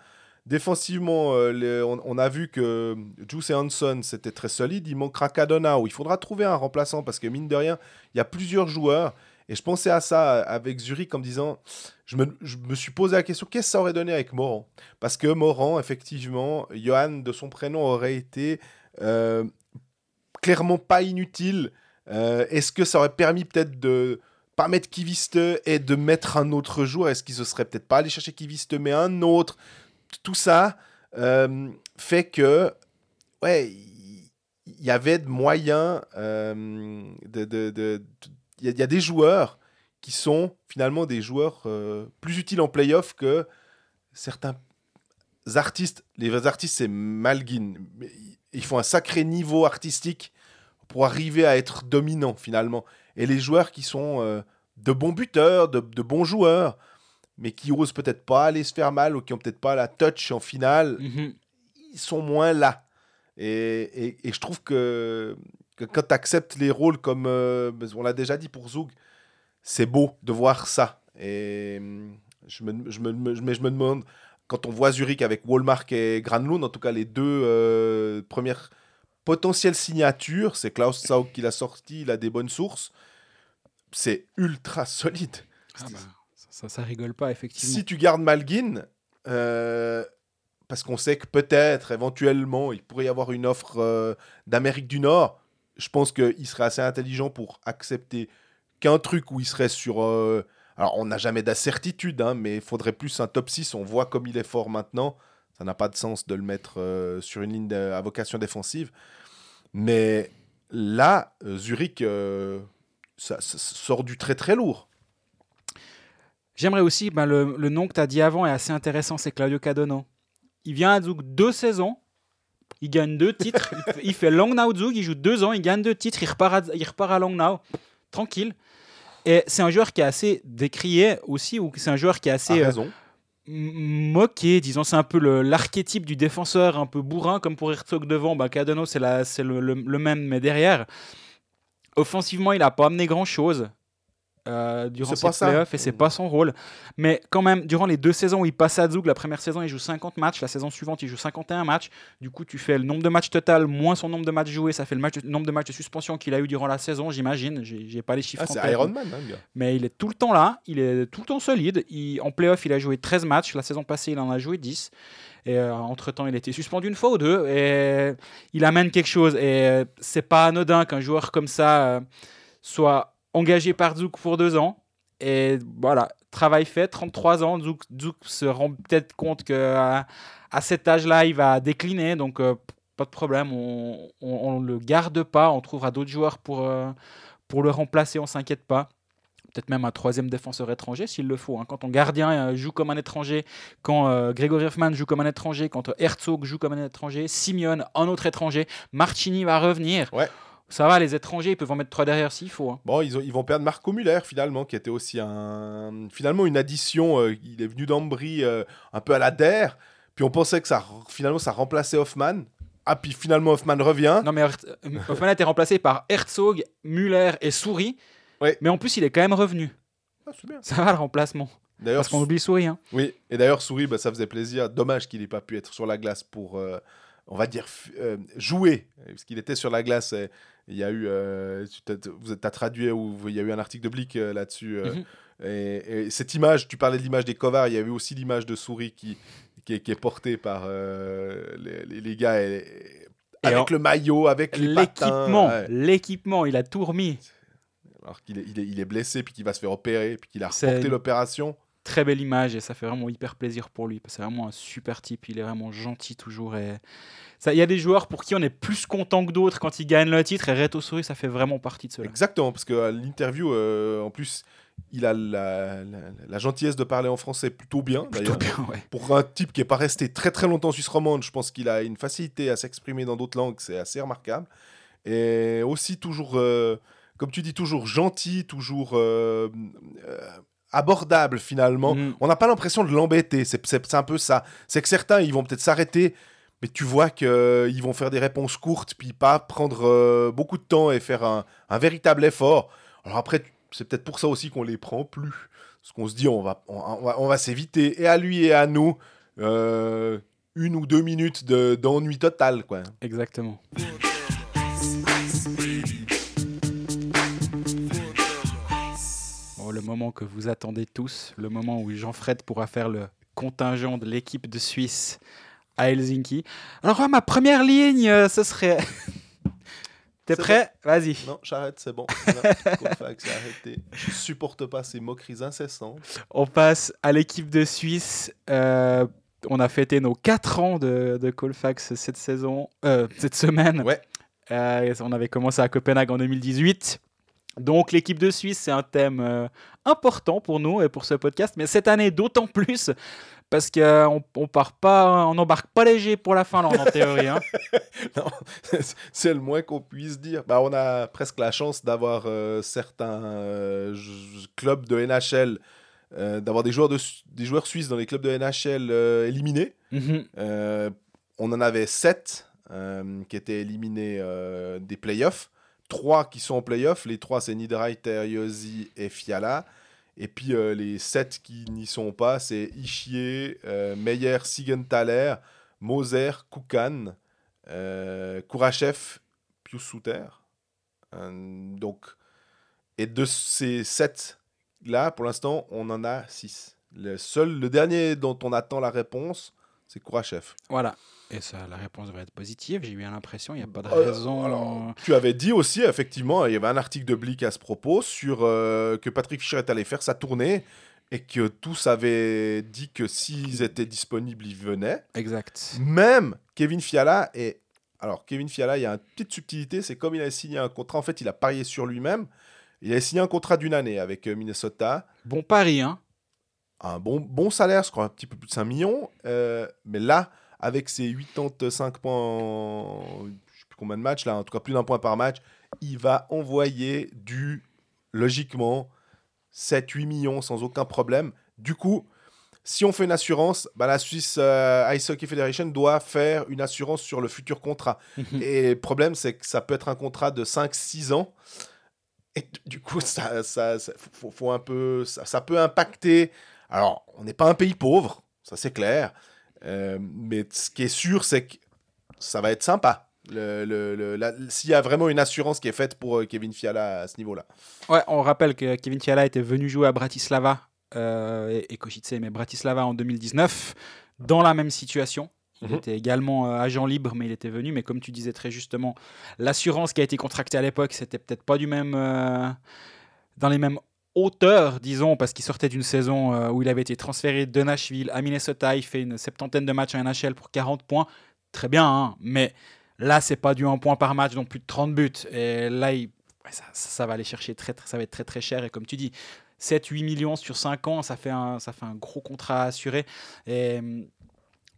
Défensivement, euh, on, a vu que Juice et Hanson, c'était très solide. Il manquera Cadona, où il faudra trouver un remplaçant parce que, mine de rien, il y a plusieurs joueurs. Et je pensais à ça avec Zurich en me disant, je me, je me suis posé la question, qu'est-ce que ça aurait donné avec Moran Parce que Moran, effectivement, Johan, de son prénom, aurait été euh, clairement pas inutile. Euh, Est-ce que ça aurait permis peut-être de pas mettre Kiviste et de mettre un autre joueur Est-ce qu'ils se seraient peut-être pas allé chercher Kiviste, mais un autre? Tout ça euh, fait que, ouais, il y, avait de moyens euh, de. Il y, a- des joueurs qui sont finalement des joueurs euh, plus utiles en playoff que certains artistes. Les artistes, c'est Malguin. Ils font un sacré niveau artistique pour arriver à être dominants finalement. Et les joueurs qui sont euh, de bons buteurs, de, de bons joueurs, mais qui osent peut-être pas aller se faire mal ou qui ont peut-être pas la touch en finale, Mhm. ils sont moins là. Et, et- et je trouve que, que quand tu acceptes les rôles comme euh, on l'a déjà dit pour Zug, c'est beau de voir ça. Et hum, je me, je me, me- mais je me demande, quand on voit Zurich avec Walmart et Granlund, en tout cas les deux euh, premières potentielles signatures, c'est Klaus Zaug qui l'a sorti, il a des bonnes sources, c'est ultra solide. Ah bah, ça, ça, ça rigole pas, effectivement. Si tu gardes Malguin, euh, parce qu'on sait que peut-être, éventuellement, il pourrait y avoir une offre euh, d'Amérique du Nord, je pense qu'il serait assez intelligent pour accepter qu'un truc où il serait sur... euh, alors, on n'a jamais d'incertitude, hein, mais il faudrait plus un top 6. On voit comme il est fort maintenant. Ça n'a pas de sens de le mettre euh, sur une ligne à vocation défensive. Mais là, Zurich euh, ça, ça sort du très très lourd. J'aimerais aussi, ben, le, le nom que tu as dit avant est assez intéressant, c'est Claudio Cadonno. Il vient à Zug deux saisons, il gagne deux titres, il fait- il fait Langnau Zug, il joue deux ans, il gagne deux titres, il repart à, il repart à Langnau, tranquille. Et c'est un joueur qui est assez décrié aussi, ou c'est un joueur qui est assez euh, moqué, disons, c'est un peu l'archétype du défenseur un peu bourrin, comme pour Herzog devant, c'est la- c'est le, le- le même, mais derrière. Offensivement, il n'a pas amené grand-chose euh, durant ses playoffs et c'est pas son rôle. Mais quand même, durant les deux saisons où il passe à Zug, la première saison, il joue 50 matchs, la saison suivante, il joue 51 matchs. Du coup, tu fais le nombre de matchs total moins son nombre de matchs joués, ça fait le, match de- nombre de matchs de suspension qu'il a eu durant la saison, j'imagine. J'ai j'ai pas les chiffres Ah, en c'est tête. Iron Man, hein, gars. Mais il est tout le temps là, il est tout le temps solide. Il- en playoff, il a joué 13 matchs. La saison passée, il en a joué 10. Et euh, entre-temps, il a été suspendu une fois ou deux. Et il amène quelque chose. Et euh, c'est pas anodin qu'un joueur comme ça euh, soit engagé par Zouk pour deux ans. Et voilà, travail fait, 33 ans. Zouk, se rend peut-être compte qu'à à cet âge-là, il va décliner. Donc, pas de problème. On, on le garde pas. On trouvera d'autres joueurs pour, pour le remplacer. On s'inquiète pas. Peut-être même un troisième défenseur étranger s'il le faut. hein. Quand ton gardien euh, joue comme un étranger, quand euh, Grégory Hoffman joue comme un étranger, quand euh, Herzog joue comme un étranger, Simeone, un autre étranger, Marchini va revenir. Ouais. Ça va, les étrangers, ils peuvent en mettre trois derrière s'il faut. hein. Bon, ils, ont- ils vont perdre Marco Muller finalement, qui était aussi un finalement une addition. euh, il est venu d'Ambry euh, un peu à la DER. Puis on pensait que ça finalement ça remplaçait Hoffman. Ah puis finalement Hoffman revient. Non, mais Hoffman a été remplacé par Herzog, Müller et Souris. Ouais. Mais en plus, il est quand même revenu. Ah, bien. Ça va le remplacement. Parce qu'on oublie Souris. hein. oui. Et d'ailleurs Souris, bah, ça faisait plaisir. Dommage qu'il n'ait pas pu être sur la glace pour, euh, on va dire, euh, jouer, parce qu'il était sur la glace. et Il y a eu, euh, vous as traduit ou il y a eu un article de Blick euh, là-dessus. euh, Mhm. Et, et cette image, tu parlais de l'image des Kovar, il y avait aussi l'image de Souris qui, qui, est, qui est portée par les, gars et- et- Et avec en- le maillot, avec. L'équipement, ouais. l'équipement, il a tout remis. Alors qu'il est, il est, il est blessé, puis qu'il va se faire opérer, puis qu'il a reporté l'opération. Très belle image et ça fait vraiment hyper plaisir pour lui. C'est vraiment un super type. Il est vraiment gentil toujours. Et il y a des joueurs pour qui on est plus content que d'autres quand ils gagnent le titre. Et Reto Souris, ça fait vraiment partie de cela. Exactement, parce que à l'interview, euh, en plus, il a la, la- la gentillesse de parler en français plutôt bien, Plutôt d'ailleurs. bien, ouais. Pour un type qui n'est pas resté très très longtemps en Suisse romande, je pense qu'il a une facilité à s'exprimer dans d'autres langues, c'est assez remarquable. Et aussi toujours, euh, comme tu dis, toujours gentil, toujours euh, euh, abordable finalement. Mhm. On n'a pas l'impression de l'embêter, c'est un peu ça. C'est que certains, ils vont peut-être s'arrêter, mais tu vois qu'ils vont faire des réponses courtes, puis pas prendre euh, beaucoup de temps et faire un, un véritable effort. Alors après, c'est peut-être pour ça aussi qu'on les prend plus. Parce qu'on se dit, on va, on, on va, on va s'éviter, et à lui et à nous, euh, une ou deux minutes de- d'ennui total. Quoi. Exactement. Le moment que vous attendez tous, le moment où Jean-Fred pourra faire le contingent de l'équipe de Suisse à Helsinki. Alors, ouais, ma première ligne, euh, ce serait. T'es prêt? Vas-y. Non, j'arrête, c'est bon. J'ai arrêté. Je supporte pas ces moqueries incessantes. On passe à l'équipe de Suisse. Euh, on a fêté nos 4 ans de, de Colfax cette saison, euh, cette semaine. Ouais. On avait commencé à Copenhague en 2018. Donc l'équipe de Suisse, c'est un thème euh, important pour nous et pour ce podcast, mais cette année d'autant plus parce qu'on on part pas, on n'embarque pas léger pour la Finlande en théorie. hein. Non, c'est le moins qu'on puisse dire. Bah, on a presque la chance d'avoir euh, certains euh, clubs de NHL, euh, d'avoir des joueurs, de, des joueurs suisses dans les clubs de NHL euh, éliminés. Mhm. Euh, on en avait sept euh, qui étaient éliminés euh, des playoffs. Trois qui sont en playoffs. Les trois, c'est Niederreiter, Yossi et Fiala. Et puis euh, les sept qui n'y sont pas, c'est Ischier, euh, Meyer, Sigenthaler, Moser, Kukan, euh, Kourachev, Pius Souter. Donc, et de ces sept là, pour l'instant, on en a six. Le seul, le dernier dont on attend la réponse, c'est Kourachev. Voilà. Et ça, la réponse devrait être positive. J'ai bien l'impression. Il n'y a pas de Euh, raison. alors, tu avais dit aussi, effectivement, il y avait un article de Blick à ce propos sur euh, que Patrick Fischer est allé faire sa tournée et que tous avaient dit que s'ils étaient disponibles, ils venaient. Exact. Même Kevin Fiala et alors Kevin Fiala, il y a une petite subtilité, c'est comme il a signé un contrat, en fait, il a parié sur lui-même. Il a signé un contrat d'une année avec euh, Minnesota, Bon pari, hein. Un bon, bon salaire, je crois un petit peu plus de 5 millions. euh, mais là, avec ses 85 points, en- je sais plus combien de matchs, là, en tout cas plus d'un point par match, il va envoyer du, logiquement, 7-8 millions sans aucun problème. Du coup, si on fait une assurance, bah, la Swiss euh, Ice Hockey Federation doit faire une assurance sur le futur contrat. Mhm. Et le problème, c'est que ça peut être un contrat de 5-6 ans. Et du coup, ça, ça, ça- faut, faut un peu, ça, ça peut impacter. Alors, on n'est pas un pays pauvre, ça c'est clair. Euh, mais ce qui est sûr, c'est que ça va être sympa. Le- le- le- la- S'il y a vraiment une assurance qui est faite pour euh, Kevin Fiala à ce niveau-là. Ouais, on rappelle que Kevin Fiala était venu jouer à Bratislava euh, et, et Košice, mais Bratislava en 2019, dans la même situation. Il Mhm. était également euh, agent libre, mais il était venu. Mais comme tu disais très justement, l'assurance qui a été contractée à l'époque, c'était peut-être pas du même, euh, dans les mêmes hauteurs, disons, parce qu'il sortait d'une saison euh, où il avait été transféré de Nashville à Minnesota. Il fait une septantaine de matchs en NHL pour 40 points. Très bien, hein, mais là, c'est pas du 1 point par match, donc plus de 30 buts. Et là, ça, va aller chercher très, très- ça va être très très cher. Et comme tu dis, 7-8 millions sur 5 ans, ça fait un, ça fait un gros contrat à assurer. Et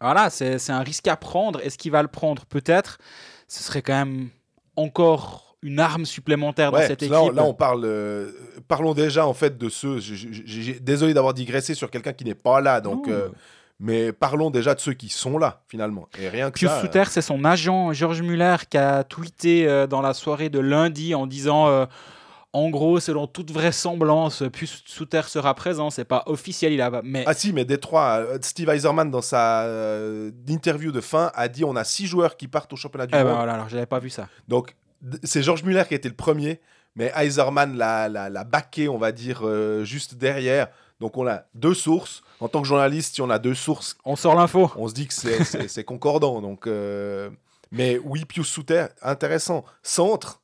voilà, c'est un risque à prendre. Est-ce qu'il va le prendre? Peut-être. Ce serait quand même encore une arme supplémentaire dans cette équipe. on- là, on parle. euh, parlons déjà en fait de ceux. désolé d'avoir digressé sur quelqu'un qui n'est pas là, donc. Euh, mais parlons déjà de ceux qui sont là finalement. Et rien que Pius. Souter, c'est son agent Georges Muller qui a tweeté euh, dans la soirée de lundi en disant euh, en gros, selon toute vraisemblance, Pius Souter sera présent. C'est pas officiel, il a mais Ah si, mais Détroit, euh, Steve Eiserman dans sa euh, interview de fin a dit on a six joueurs qui partent au championnat du Eh ben monde. voilà, alors j'avais pas vu ça. Donc c'est Georges Muller qui a été le premier, mais Eiserman l'a, l'a, l'a backé, on va dire, euh, juste derrière. Donc on a deux sources. En tant que journaliste, si on a deux sources, On sort l'info. on se dit que c'est, concordant. Donc, euh, Mais oui, Pius Souter, intéressant. Centre,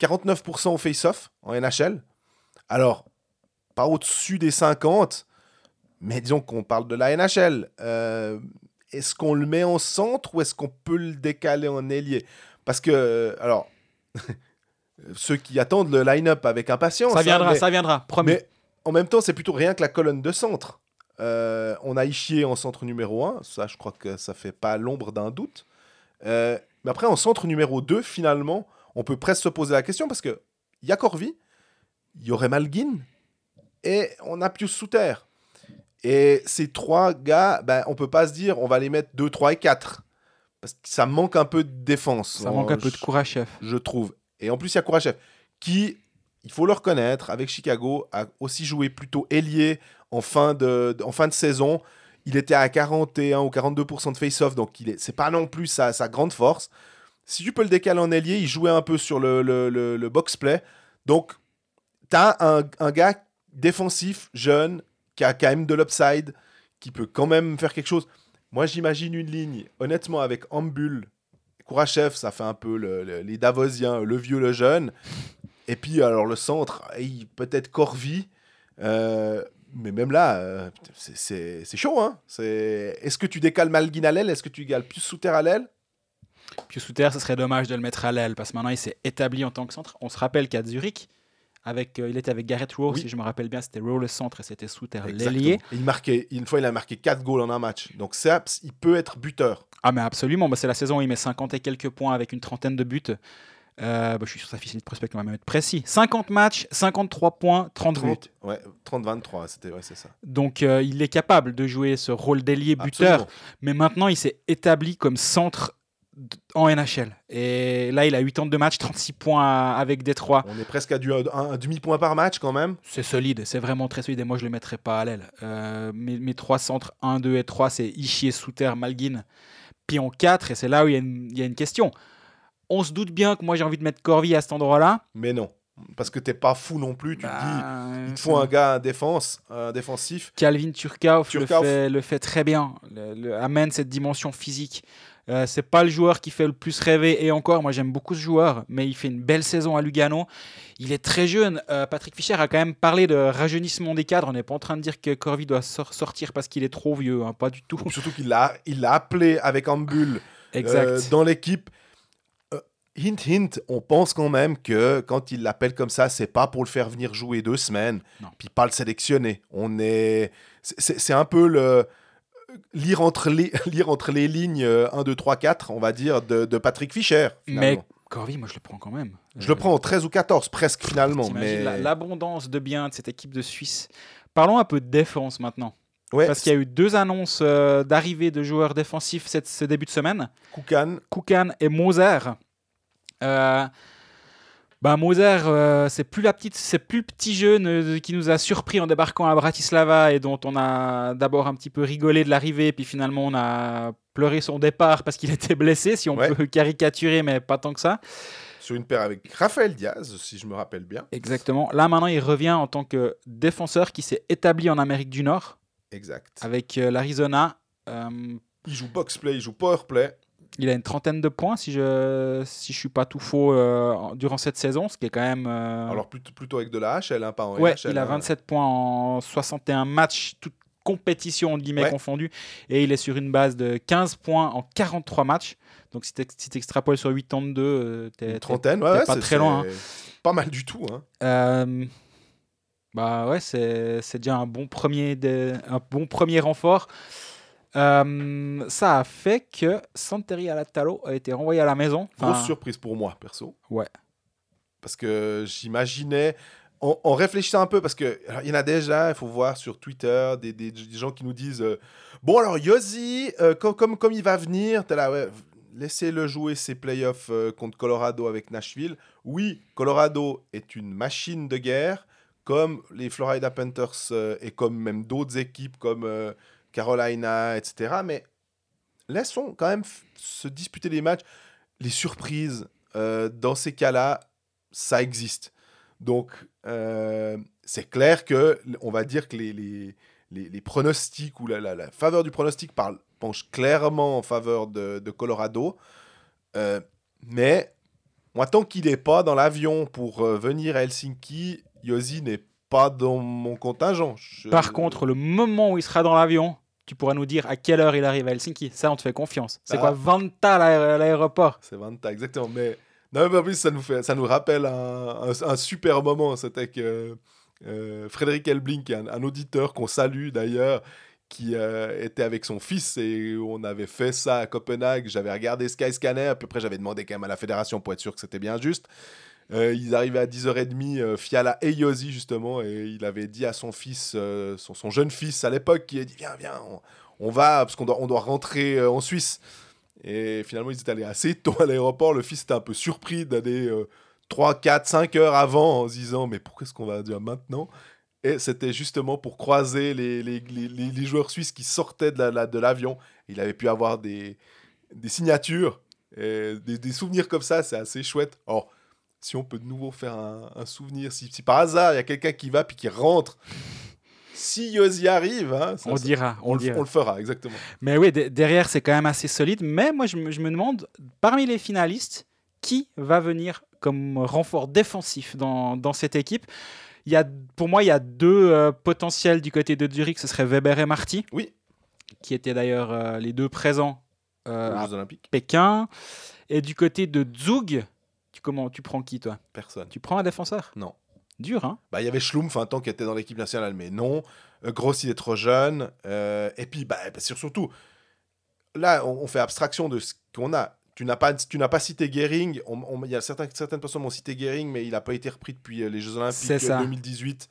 49% au face-off en NHL. Alors, pas au-dessus des 50, mais disons qu'on parle de la NHL. Euh, est-ce qu'on le met en centre ou est-ce qu'on peut le décaler en ailier? Parce que, alors, ceux qui attendent le line-up avec impatience. Ça hein, viendra, mais- ça viendra. Promis. mais en même temps, c'est plutôt rien que la colonne de centre. Euh, on a Ishier en centre numéro 1, ça je crois que ça fait pas l'ombre d'un doute. Euh, mais après, en centre numéro 2, finalement, on peut presque se poser la question parce que y a Corvi, il y aurait Malguin et on a Pius Souter. Et ces trois gars, ben, on peut pas se dire on va les mettre 2, 3 et 4. Ça manque un peu de défense. ça manque un peu de chef. je trouve. Et en plus, il y a Kourachev, qui, il faut le reconnaître, avec Chicago, a aussi joué plutôt ailier en fin de, en fin de saison. Il était à 41 ou 42% de face-off, donc il est, c'est pas non plus sa, sa grande force. Si tu peux le décaler en ailier, il jouait un peu sur le, le, le- le box-play. Donc, tu as un, un gars défensif, jeune, qui a quand même de l'upside, qui peut quand même faire quelque chose. Moi, j'imagine une ligne, honnêtement, avec Ambul, Kourachev, ça fait un peu le- le- les Davosiens, le vieux, le jeune. Et puis, alors, le centre, peut-être Corvi. Euh, mais même là, euh, c'est- chaud. Hein Est-ce que tu décales Malguin à l'aile? Est-ce que tu décales plus Souter à l'aile? Pius Souter, ce serait dommage de le mettre à l'aile parce que maintenant il s'est établi en tant que centre. On se rappelle qu'à Zurich, avec, euh, il était avec Garrett Rowe, Oui. si je me rappelle bien, c'était Rowe le centre et c'était Souter l'ailier. Il marquait, une fois, il a marqué 4 goals en un match. Donc, ça, il peut être buteur. Ah mais absolument, bah, c'est la saison où il met 50 et quelques points avec une trentaine de buts. Euh, bah, je suis sur sa fiche de prospect, on va même être précis. 50 matchs, 53 points, 30 buts. 30, ouais, 30-23, c'était ouais, c'est ça. Donc euh, il est capable de jouer ce rôle d'ailier buteur, Absolument. mais maintenant il s'est établi comme centre en NHL. Et là il a 82 matchs, 36 points avec Détroit. On est presque à du, un, un demi-point par match quand même. C'est solide, c'est vraiment très solide et moi je le mettrais pas à l'aile. Euh, mes, mes trois centres 1, 2 et 3 c'est Ishier, Souter, Malguin. Puis en 4, et c'est là où il y, a une- il y a une question. On se doute bien que moi j'ai envie de mettre Corvi à cet endroit-là. Mais non. Parce que t'es pas fou non plus. Tu te dis, Bah, il te faut un gars un défense, un défensif. Calvin Turkauf, le, fait, le fait très bien, le, le- amène cette dimension physique. Euh, c'est pas le joueur qui fait le plus rêver et encore, moi j'aime beaucoup ce joueur, mais il fait une belle saison à Lugano. Il est très jeune. Euh, Patrick Fischer a quand même parlé de rajeunissement des cadres. On n'est pas en train de dire que Corvi doit sor- sortir parce qu'il est trop vieux, hein, pas du tout. Surtout qu'il l'a, il appelé avec Ambul Exact. euh, dans l'équipe. Hint, hint, on pense quand même que quand il l'appelle comme ça, c'est pas pour le faire venir jouer deux semaines, puis pas le sélectionner. On est, c'est un peu le lire entre les lire entre les lignes euh, 1, 2, 3, 4, on va dire, de, de Patrick Fischer. mais finalement. Corvi, moi je le prends quand même. Je le prends en 13 ou 14, presque finalement. Mais... l'abondance de biens de cette équipe de Suisse. Parlons un peu de défense maintenant. ouais, Parce qu'il y a eu deux annonces euh, d'arrivée de joueurs défensifs cette, ce début de semaine. Koukan, Koukan et Moser. Euh, bah Moser, euh, c'est plus la petite, c'est plus le petit jeune euh, qui nous a surpris en débarquant à Bratislava et dont on a d'abord un petit peu rigolé de l'arrivée, puis finalement on a pleuré son départ parce qu'il était blessé, si on Ouais. peut caricaturer, mais pas tant que ça. sur une paire avec Raphaël Diaz, si je me rappelle bien. Exactement. Là maintenant, il revient en tant que défenseur qui s'est établi en Amérique du Nord Exact. avec euh, l'Arizona. Euh, Il joue box-play, il joue power-play. Il a une trentaine de points, si je si je suis pas tout faux, euh, durant cette saison, ce qui est quand même. euh, Alors plutôt, plutôt avec de la HL, hein, pas en ouais, il a hein. 27 points en 61 matchs, toutes compétitions entre guillemets Ouais. confondues. Et il est sur une base de 15 points en 43 matchs. Donc si tu si t'extrapoles sur 82, euh, t'es- Une t'es- trentaine, ouais, pas très loin, hein. Pas mal du tout. Hein. Euh, bah ouais, c'est c'est déjà un bon premier, de- un bon premier renfort. Euh, ça a fait que Santeri Alatalo a été renvoyé à la maison. Grosse Enfin, surprise pour moi, perso. Ouais. Parce que j'imaginais, en, en réfléchissant un peu, parce que alors, il y en a déjà, il faut voir sur Twitter, des, des- des gens qui nous disent euh, Bon, alors Yossi, euh, comme, comme, comme il va venir, t'es là, ouais, laissez-le jouer ses playoffs euh, contre Colorado avec Nashville. Oui, Colorado est une machine de guerre, comme les Florida Panthers et comme même d'autres équipes comme Carolina, etc. Mais laissons quand même se disputer les matchs. Les surprises, euh, dans ces cas-là, ça existe. Donc, euh, c'est clair que, on va dire que les, les, les, pronostics ou la, la, faveur du pronostic parle, penche clairement en faveur de, de Colorado. Euh, mais, moi, tant qu'il n'est pas dans l'avion pour venir à Helsinki, Yossi n'est pas dans mon contingent. Je- Par contre, le moment où il sera dans l'avion, tu pourras nous dire à quelle heure il arrive à Helsinki. Ça, on te fait confiance. C'est Ah. quoi Vanta à l'aé- à l'aéroport? C'est Vanta, exactement. Mais non, mais en plus, ça nous, fait, ça nous rappelle un, un- un super moment. C'était que euh, Frédéric Elbling, qui est un, un auditeur qu'on salue d'ailleurs, qui euh, était avec son fils et on avait fait ça à Copenhague. J'avais regardé Skyscanner, à peu près j'avais demandé quand même à la fédération pour être sûr que c'était bien juste. Euh, ils arrivaient à 10h30, euh, Fiala et Yossi justement, et il avait dit à son fils, euh, son, jeune fils à l'époque, qui a dit Viens, viens, on, va, parce qu'on doit, on doit rentrer euh, en Suisse. Et finalement, ils étaient allés assez tôt à l'aéroport. Le fils était un peu surpris d'aller euh, 3, 4, 5 heures avant en se disant Mais pourquoi est-ce qu'on va dire maintenant? Et c'était justement pour croiser les, les, les- joueurs suisses qui sortaient de la- de l'avion. Il avait pu avoir des, des signatures, des, des souvenirs comme ça. C'est assez chouette. Alors, si on peut de nouveau faire un, un souvenir, si, si par hasard il y a quelqu'un qui va puis qui rentre, si Yossi arrive, hein, ça- On ça- dira, on, on, le, dira. on le fera, exactement. Mais oui, de- derrière, c'est quand même assez solide. Mais moi, je me, je me demande, parmi les finalistes, qui va venir comme renfort défensif dans, dans cette équipe? Il y a, Pour moi, il y a deux euh, potentiels du côté de Zurich. Ce serait Weber et Marty. Oui. Qui étaient d'ailleurs euh, les deux présents euh, Aux à Jeux Olympiques, Pékin. Et du côté de Zug, tu, comment, tu prends qui, toi? Personne. Tu prends un défenseur? Non. Dur, hein? Bah, il y avait Schlumpf un temps qui était dans l'équipe nationale, mais non. Euh, Gross, il est trop jeune. Euh, et puis, bah, bah, sur- surtout, là, on, on fait abstraction de ce qu'on a. Tu n'as pas, tu n'as pas cité Gehring. On- y a certains, certaines personnes ont cité Gehring, mais il n'a pas été repris depuis euh, les Jeux Olympiques ça. euh, 2018.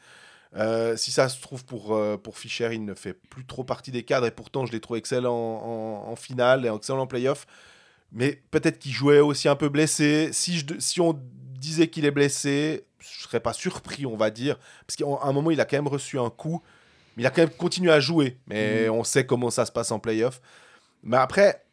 Euh, si ça se trouve pour, euh, pour Fischer, il ne fait plus trop partie des cadres et pourtant je l'ai trouvé excellent en, en- en finale et excellent en playoff. Mais peut-être qu'il jouait aussi un peu blessé. Si, je, si on disait qu'il est blessé, je serais pas surpris, on va dire. Parce qu'à un moment, il a quand même reçu un coup. Mais il a quand même continué à jouer. Mais on sait comment ça se passe en playoff. Mais après,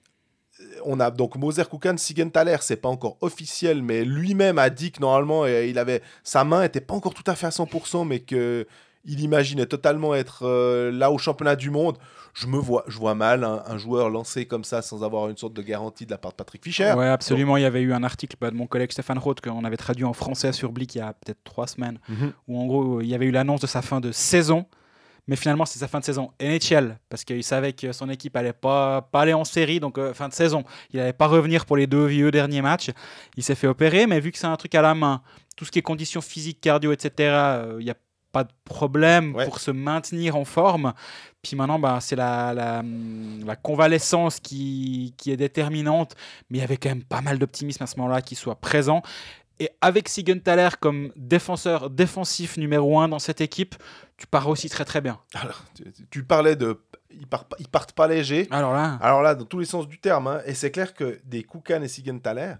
euh, on a donc Moser Kukan, Sigenthaler, c'est pas encore officiel, mais lui-même a dit que normalement, euh, il avait, sa main était pas encore tout à fait à 100%, mais que il imaginait totalement être euh, là au championnat du monde. Je me vois, je vois mal un, un joueur lancé comme ça sans avoir une sorte de garantie de la part de Patrick Fischer. Ouais, absolument. Il y avait eu un article bah, de mon collègue Stéphane Roth qu'on avait traduit en français sur Blick il y a peut-être trois semaines, Mhm. où en gros, il y avait eu l'annonce de sa fin de saison. Mais finalement, c'est sa fin de saison NHL, parce qu'il savait que son équipe allait pas, pas aller en série, donc euh, fin de saison. Il n'allait pas revenir pour les deux vieux derniers matchs. Il s'est fait opérer, mais vu que c'est un truc à la main, tout ce qui est conditions physiques, cardio, etc., euh, il n'y a pas de problème Ouais. pour se maintenir en forme. Puis maintenant, bah, c'est la, la, la convalescence qui, qui est déterminante, mais il y avait quand même pas mal d'optimisme à ce moment-là qui soit présent. Et avec Sigenthaler comme défenseur défensif numéro un dans cette équipe, tu pars aussi très très bien. Alors, tu, tu parlais de. Ils partent, ils partent pas légers. Alors là, Alors là, dans tous les sens du terme, hein, et c'est clair que des Koukan et Sigenthaler,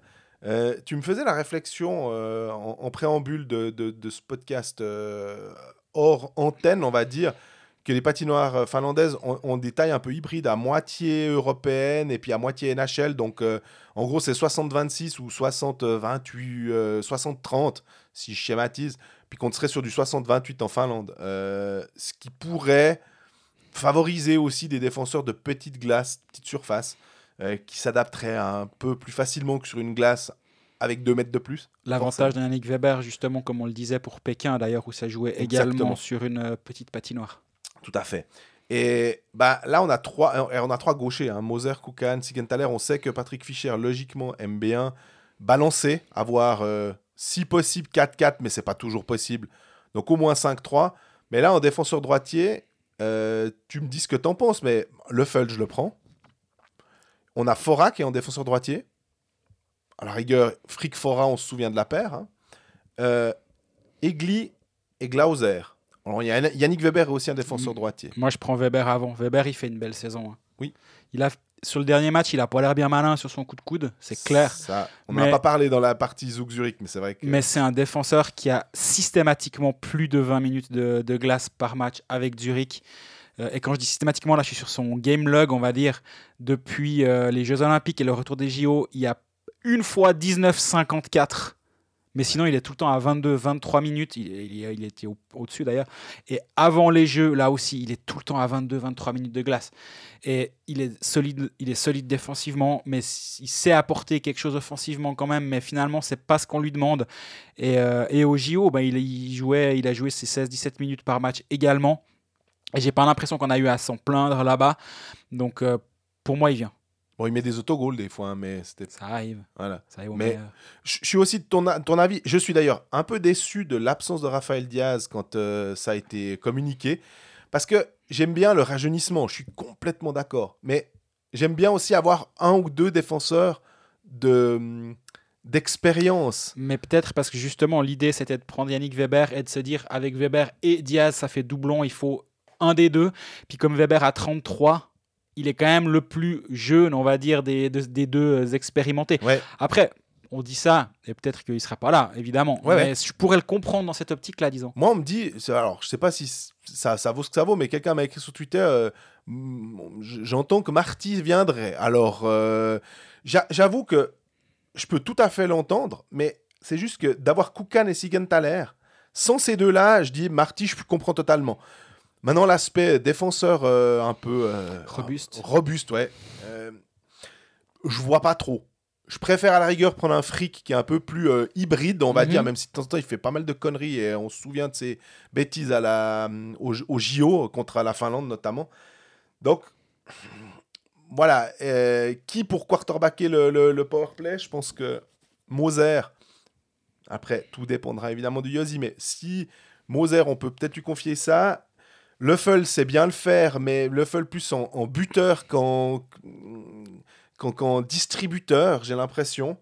euh, tu me faisais la réflexion euh, en, préambule de, ce podcast euh, hors antenne, on va dire, que les patinoires finlandaises ont, des tailles un peu hybrides, à moitié européenne et puis à moitié NHL. Donc, en gros, c'est 60-26 ou 60-28, euh, 60-30, si je schématise, puis qu'on serait sur du 60-28 en Finlande. Ce qui pourrait favoriser aussi des défenseurs de petites glaces, petites surfaces, euh, qui s'adapteraient un peu plus facilement que sur une glace avec 2 mètres de plus. l'avantage d'un Yannick Weber, justement, comme on le disait pour Pékin, d'ailleurs, où ça jouait Exactement. également sur une euh, petite patinoire. Tout à fait. Et bah, là, on a trois, on a trois gauchers hein. Moser, Koukan, Sigenthaler. On sait que Patrick Fischer, logiquement, aime bien balancer, avoir euh, si possible 4-4, mais c'est pas toujours possible. Donc au moins 5-3. Mais là, en défenseur droitier, euh, tu me dis ce que t'en penses, mais le Feld, je le prends. On a Fora qui est en défenseur droitier. À la rigueur, Frick Fora, on se souvient de la paire. Hein. Euh, Egli et Glauser. Alors, il y a Yannick Weber est aussi un défenseur Mm. droitier. Moi, je prends Weber avant. Weber, il fait une belle saison. hein. Oui. Il a, sur le dernier match, il a pas l'air bien malin sur son coup de coude, c'est clair. Ça, on n'en a pas parlé dans la partie Zouk Zurich, mais c'est vrai que. Mais c'est un défenseur qui a systématiquement plus de 20 minutes de, de glace par match avec Zurich. Euh, et quand je dis systématiquement, là, je suis sur son game log, on va dire, depuis euh, les Jeux Olympiques et le retour des JO, il y a une fois 19,54. Mais sinon, il est tout le temps à 22, 23 minutes. Il, était au- au-dessus d'ailleurs. Et avant les Jeux, là aussi, il est tout le temps à 22, 23 minutes de glace. Et il est solide, il est solide défensivement, mais il sait apporter quelque chose offensivement quand même. Mais finalement, c'est pas ce qu'on lui demande. Et, euh, au JO, ben, il, il jouait, il a joué ses 16-17 minutes par match également. Et j'ai pas l'impression qu'on a eu à s'en plaindre là-bas. Donc euh, pour moi, il vient. Bon, il met des autogols des fois, hein, mais c'était. Ça arrive. Voilà. Ça arrive au Mais- meilleur. Je suis aussi de ton, ton avis. Je suis d'ailleurs un peu déçu de l'absence de Raphaël Diaz quand euh, ça a été communiqué. Parce que j'aime bien le rajeunissement, je suis complètement d'accord. Mais j'aime bien aussi avoir un ou deux défenseurs de hum, d'expérience. Mais peut-être parce que justement, l'idée c'était de prendre Yannick Weber et de se dire avec Weber et Diaz, ça fait doublon, il faut un des deux. Puis comme Weber a 33, il est quand même le plus jeune, on va dire, des, de- des deux expérimentés. Ouais. Après, on dit ça, et peut-être qu'il ne sera pas là, évidemment. Ouais, mais je pourrais le comprendre dans cette optique-là, disons. Moi, on me dit, alors je sais pas si ça, ça vaut ce que ça vaut, mais quelqu'un m'a écrit sur Twitter, euh, mm, j'entends que Marty viendrait. Alors, euh, j'a- j'avoue que je peux tout à fait l'entendre, mais c'est juste que d'avoir Koukan et Sigenthaler, sans ces deux-là, je dis Marty, je comprends totalement. Maintenant, l'aspect défenseur euh, un peu euh, Robuste. robuste, ouais. euh, je vois pas trop. Je préfère à la rigueur prendre un fric qui est un peu plus euh, hybride, on va Mhm. dire, même si de temps en temps il fait pas mal de conneries et on se souvient de ses bêtises à la, au, au JO contre la Finlande notamment. Donc, voilà. euh, qui pour quarterbacker le, le, le powerplay Je pense que Moser, après tout dépendra évidemment du Yossi, mais si Moser, on peut peut-être lui confier ça. Luffel sait bien le faire, mais Luffel plus en, en buteur qu'en distributeur, j'ai l'impression.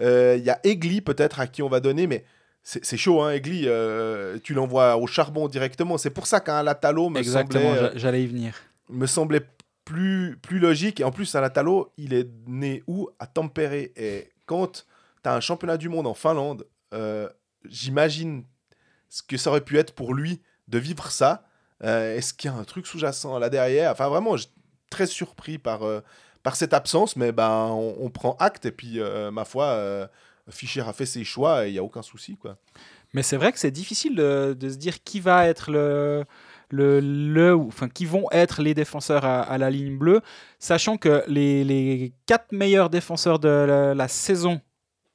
Euh, Il y a Egli peut-être à qui on va donner, mais c'est chaud, hein, Egli. euh, tu l'envoies au charbon directement. C'est pour ça qu'un Latalo me Exactement, semblait, euh, j'a- j'allais y venir. me semblait plus, plus logique. Et en plus, Alatalo, il est né où? À Tampere. Et quand tu as un championnat du monde en Finlande, euh, j'imagine ce que ça aurait pu être pour lui de vivre ça. Euh, Est-ce qu'il y a un truc sous-jacent là derrière? Enfin, vraiment, je suis très surpris par, euh, par cette absence, mais ben, on, on prend acte. Et puis, euh, ma foi, Fischer a fait ses choix et il n'y a aucun souci. quoi. Mais c'est vrai que c'est difficile de, de se dire qui va être le, le, le- enfin qui vont être les défenseurs à, à la ligne bleue, sachant que les, les quatre meilleurs défenseurs de la, la saison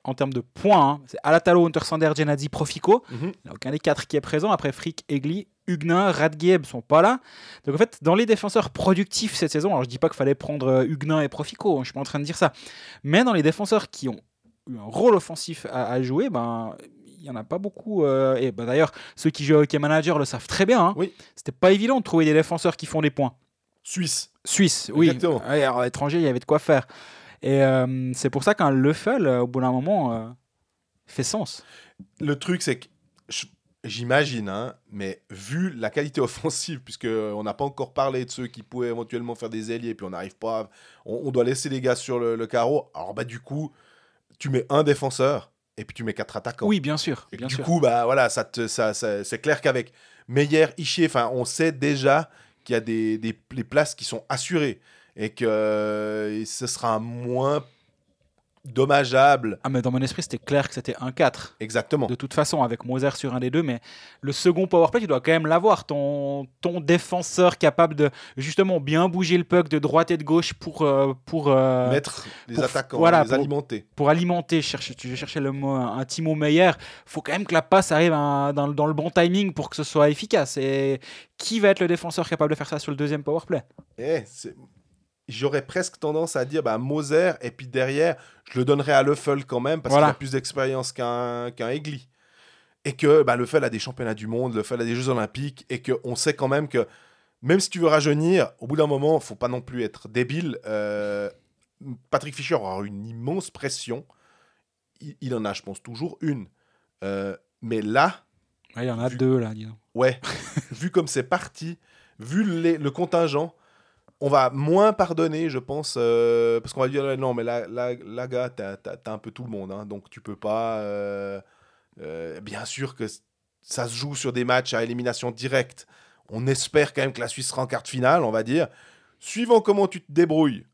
en termes de points, hein, c'est Alatalo, Untersander, Genadi, Profico. Il n'y a aucun des quatre qui est présent. Après Frick, Egli, Huguenin, Radgeb sont pas là. Donc en fait, dans les défenseurs productifs cette saison, alors je dis pas qu'il fallait prendre euh, Huguenin et Profico, hein, je suis pas en train de dire ça, mais dans les défenseurs qui ont eu un rôle offensif à, à jouer, ben il y en a pas beaucoup. euh, et ben, d'ailleurs, ceux qui jouent au hockey manager le savent très bien. hein. Oui. C'était pas évident de trouver des défenseurs qui font des points. Suisse. Suisse, oui. Exactement. Ouais, alors, à l'étranger, il y avait de quoi faire. Et euh, c'est pour ça qu'un Leffel, au bout d'un moment, euh, fait sens. Le truc, c'est que j'imagine, hein, mais vu la qualité offensive, puisque on n'a pas encore parlé de ceux qui pouvaient éventuellement faire des ailiers, puis on n'arrive pas, à- on, on doit laisser les gars sur le, le carreau. Alors bah du coup, tu mets un défenseur et puis tu mets quatre attaquants. Oui, bien sûr. Et bien du sûr. coup, bah voilà, ça te, ça, ça- c'est clair qu'avec Meyer, Ischier, enfin, on sait déjà qu'il y a des, des les places qui sont assurées et que euh, ce sera moins dommageable. Ah, mais dans mon esprit, c'était clair que c'était un 4. Exactement. De toute façon, avec Moser sur un des deux, mais le second powerplay, tu dois quand même l'avoir. Ton, ton défenseur capable de justement bien bouger le puck de droite et de gauche pour, euh, pour, euh, Mettre les pour- attaquants, voilà, les pour- alimenter. pour alimenter. Je cherchais, je cherchais le mot, un Timo Meyer. faut quand même que la passe arrive à- dans, dans le bon timing pour que ce soit efficace. Et qui va être le défenseur capable de faire ça sur le deuxième powerplay Eh, c'est- J'aurais presque tendance à dire bah, Moser, et puis derrière, je le donnerais à Leffel quand même, parce Voilà. qu'il a plus d'expérience qu'un qu'un Egli. Et que bah, Leffel a des championnats du monde, Leffel a des Jeux Olympiques, et qu'on sait quand même que même si tu veux rajeunir, au bout d'un moment, faut pas non plus être débile. euh, Patrick Fischer aura une immense pression. Il, il en a, je pense, toujours une. Euh, mais là, Ouais, Il y en a Vu- deux là, disons. Ouais, vu comme c'est parti, vu les- le contingent, on va moins pardonner, je pense, euh, parce qu'on va dire euh, non, mais là, là, là gars, t'as t'as- t'as un peu tout le monde, hein, donc tu peux pas. euh, euh, bien sûr que ça se joue sur des matchs à élimination directe. On espère quand même que la Suisse sera en quart de finale, on va dire. Suivant comment tu te débrouilles,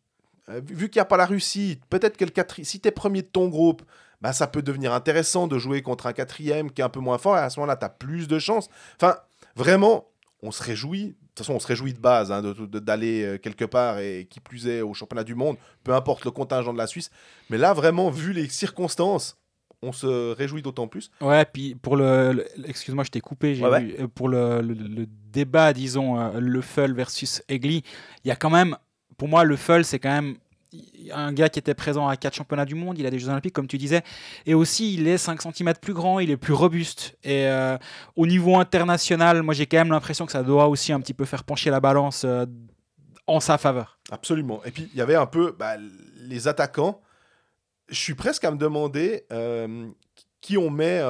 euh, vu qu'il n'y a pas la Russie, peut-être que le quatri- si tu es premier de ton groupe, bah, ça peut devenir intéressant de jouer contre un quatrième qui est un peu moins fort, et à ce moment-là, tu as plus de chances. Enfin, vraiment, on se réjouit. De toute façon, on se réjouit de base hein, d'aller euh, quelque part et qui plus est au championnat du monde, peu importe le contingent de la Suisse. Mais là, vraiment, vu les circonstances, on se réjouit d'autant plus. Ouais, puis pour le. le- Excuse-moi, je t'ai coupé. Ouais, vu, euh, pour le, le- le débat, disons, euh, versus Egli, il y a quand même. Pour moi, Le Full, c'est quand même un gars qui était présent à quatre championnats du monde, il a des Jeux Olympiques, comme tu disais, et aussi il est 5 cm plus grand, il est plus robuste. Et euh, au niveau international, moi j'ai quand même l'impression que ça doit aussi un petit peu faire pencher la balance euh, en sa faveur. Absolument. Et puis, il y avait un peu bah, les attaquants. Je suis presque à me demander euh, qui on met,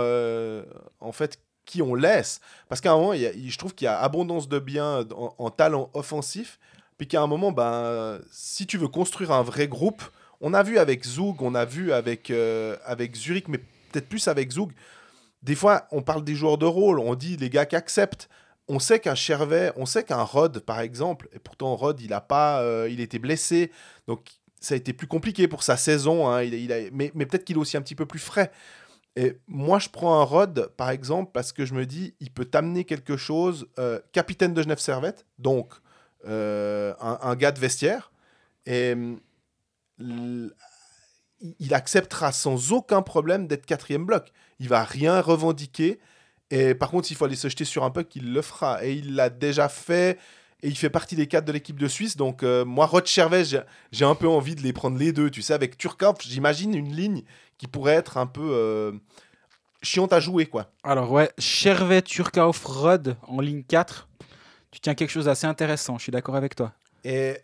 en fait, qui on laisse. Parce qu'à un moment, je trouve qu'il y a abondance de biens en, en talent offensif. Puis qu'à un moment, ben, si tu veux construire un vrai groupe, on a vu avec Zug, on a vu avec, euh, avec Zurich, mais peut-être plus avec Zug. Des fois, on parle des joueurs de rôle, on dit les gars qui acceptent. On sait qu'un Chervet, on sait qu'un Rod, par exemple, et pourtant Rod, il a pas, euh, il était blessé, donc ça a été plus compliqué pour sa saison. hein, il, a, mais mais peut-être qu'il est aussi un petit peu plus frais. Et moi, je prends un Rod, par exemple, parce que je me dis, il peut t'amener quelque chose. euh, capitaine de Genève Servette, donc un, un gars de vestiaire, et l- il- acceptera sans aucun problème d'être quatrième bloc. Il va rien revendiquer. Et par contre, s'il faut aller se jeter sur un puck, il le fera. Et il l'a déjà fait. Et il fait partie des quatre de l'équipe de Suisse. Donc, euh, moi, Rod Chervet, j'ai- un peu envie de les prendre les deux. Tu sais, avec Turkov, j'imagine une ligne qui pourrait être un peu euh, chiante à jouer, quoi. Alors ouais, Chervet, Turkauf, Rod en ligne 4, tu tiens quelque chose d'assez intéressant, je suis d'accord avec toi. Et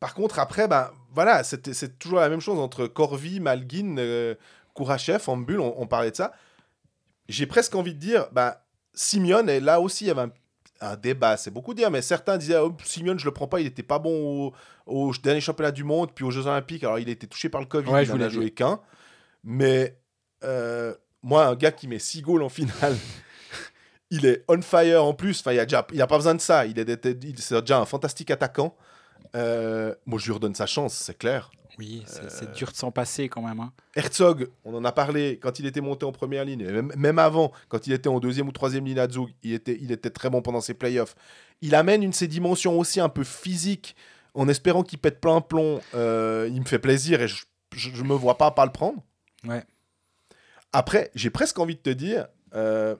par contre, après, ben, voilà, c'était- c'est toujours la même chose entre Corvi, Malguin, euh, Kourachev, Ambul, on, on parlait de ça. J'ai presque envie de dire, ben, Simeone, et là aussi, il y avait un, un débat, c'est beaucoup dire, mais certains disaient, oh, Simeone, je le prends pas, il était pas bon au, au dernier championnat du monde, puis aux Jeux Olympiques, alors il a été touché par le Covid, Ouais, il en vous a joué qu'un. Mais euh, moi, un gars qui met 6 goals en finale, il est on fire en plus. Enfin, il a déjà, il a pas besoin de ça. Il est, c'est déjà un fantastique attaquant. Euh, moi, je lui redonne sa chance, c'est clair. Oui, c'est Euh, dur de s'en passer quand même. hein. Herzog, on en a parlé quand il était monté en première ligne, même avant, quand il était en deuxième ou troisième ligne à Zug, il était, il était très bon pendant ses playoffs. Il amène une de ses dimensions aussi un peu physique, en espérant qu'il pète plein plomb. Euh, il me fait plaisir et je, je, je me vois pas pas le prendre. Ouais. Après, j'ai presque envie de te dire, euh,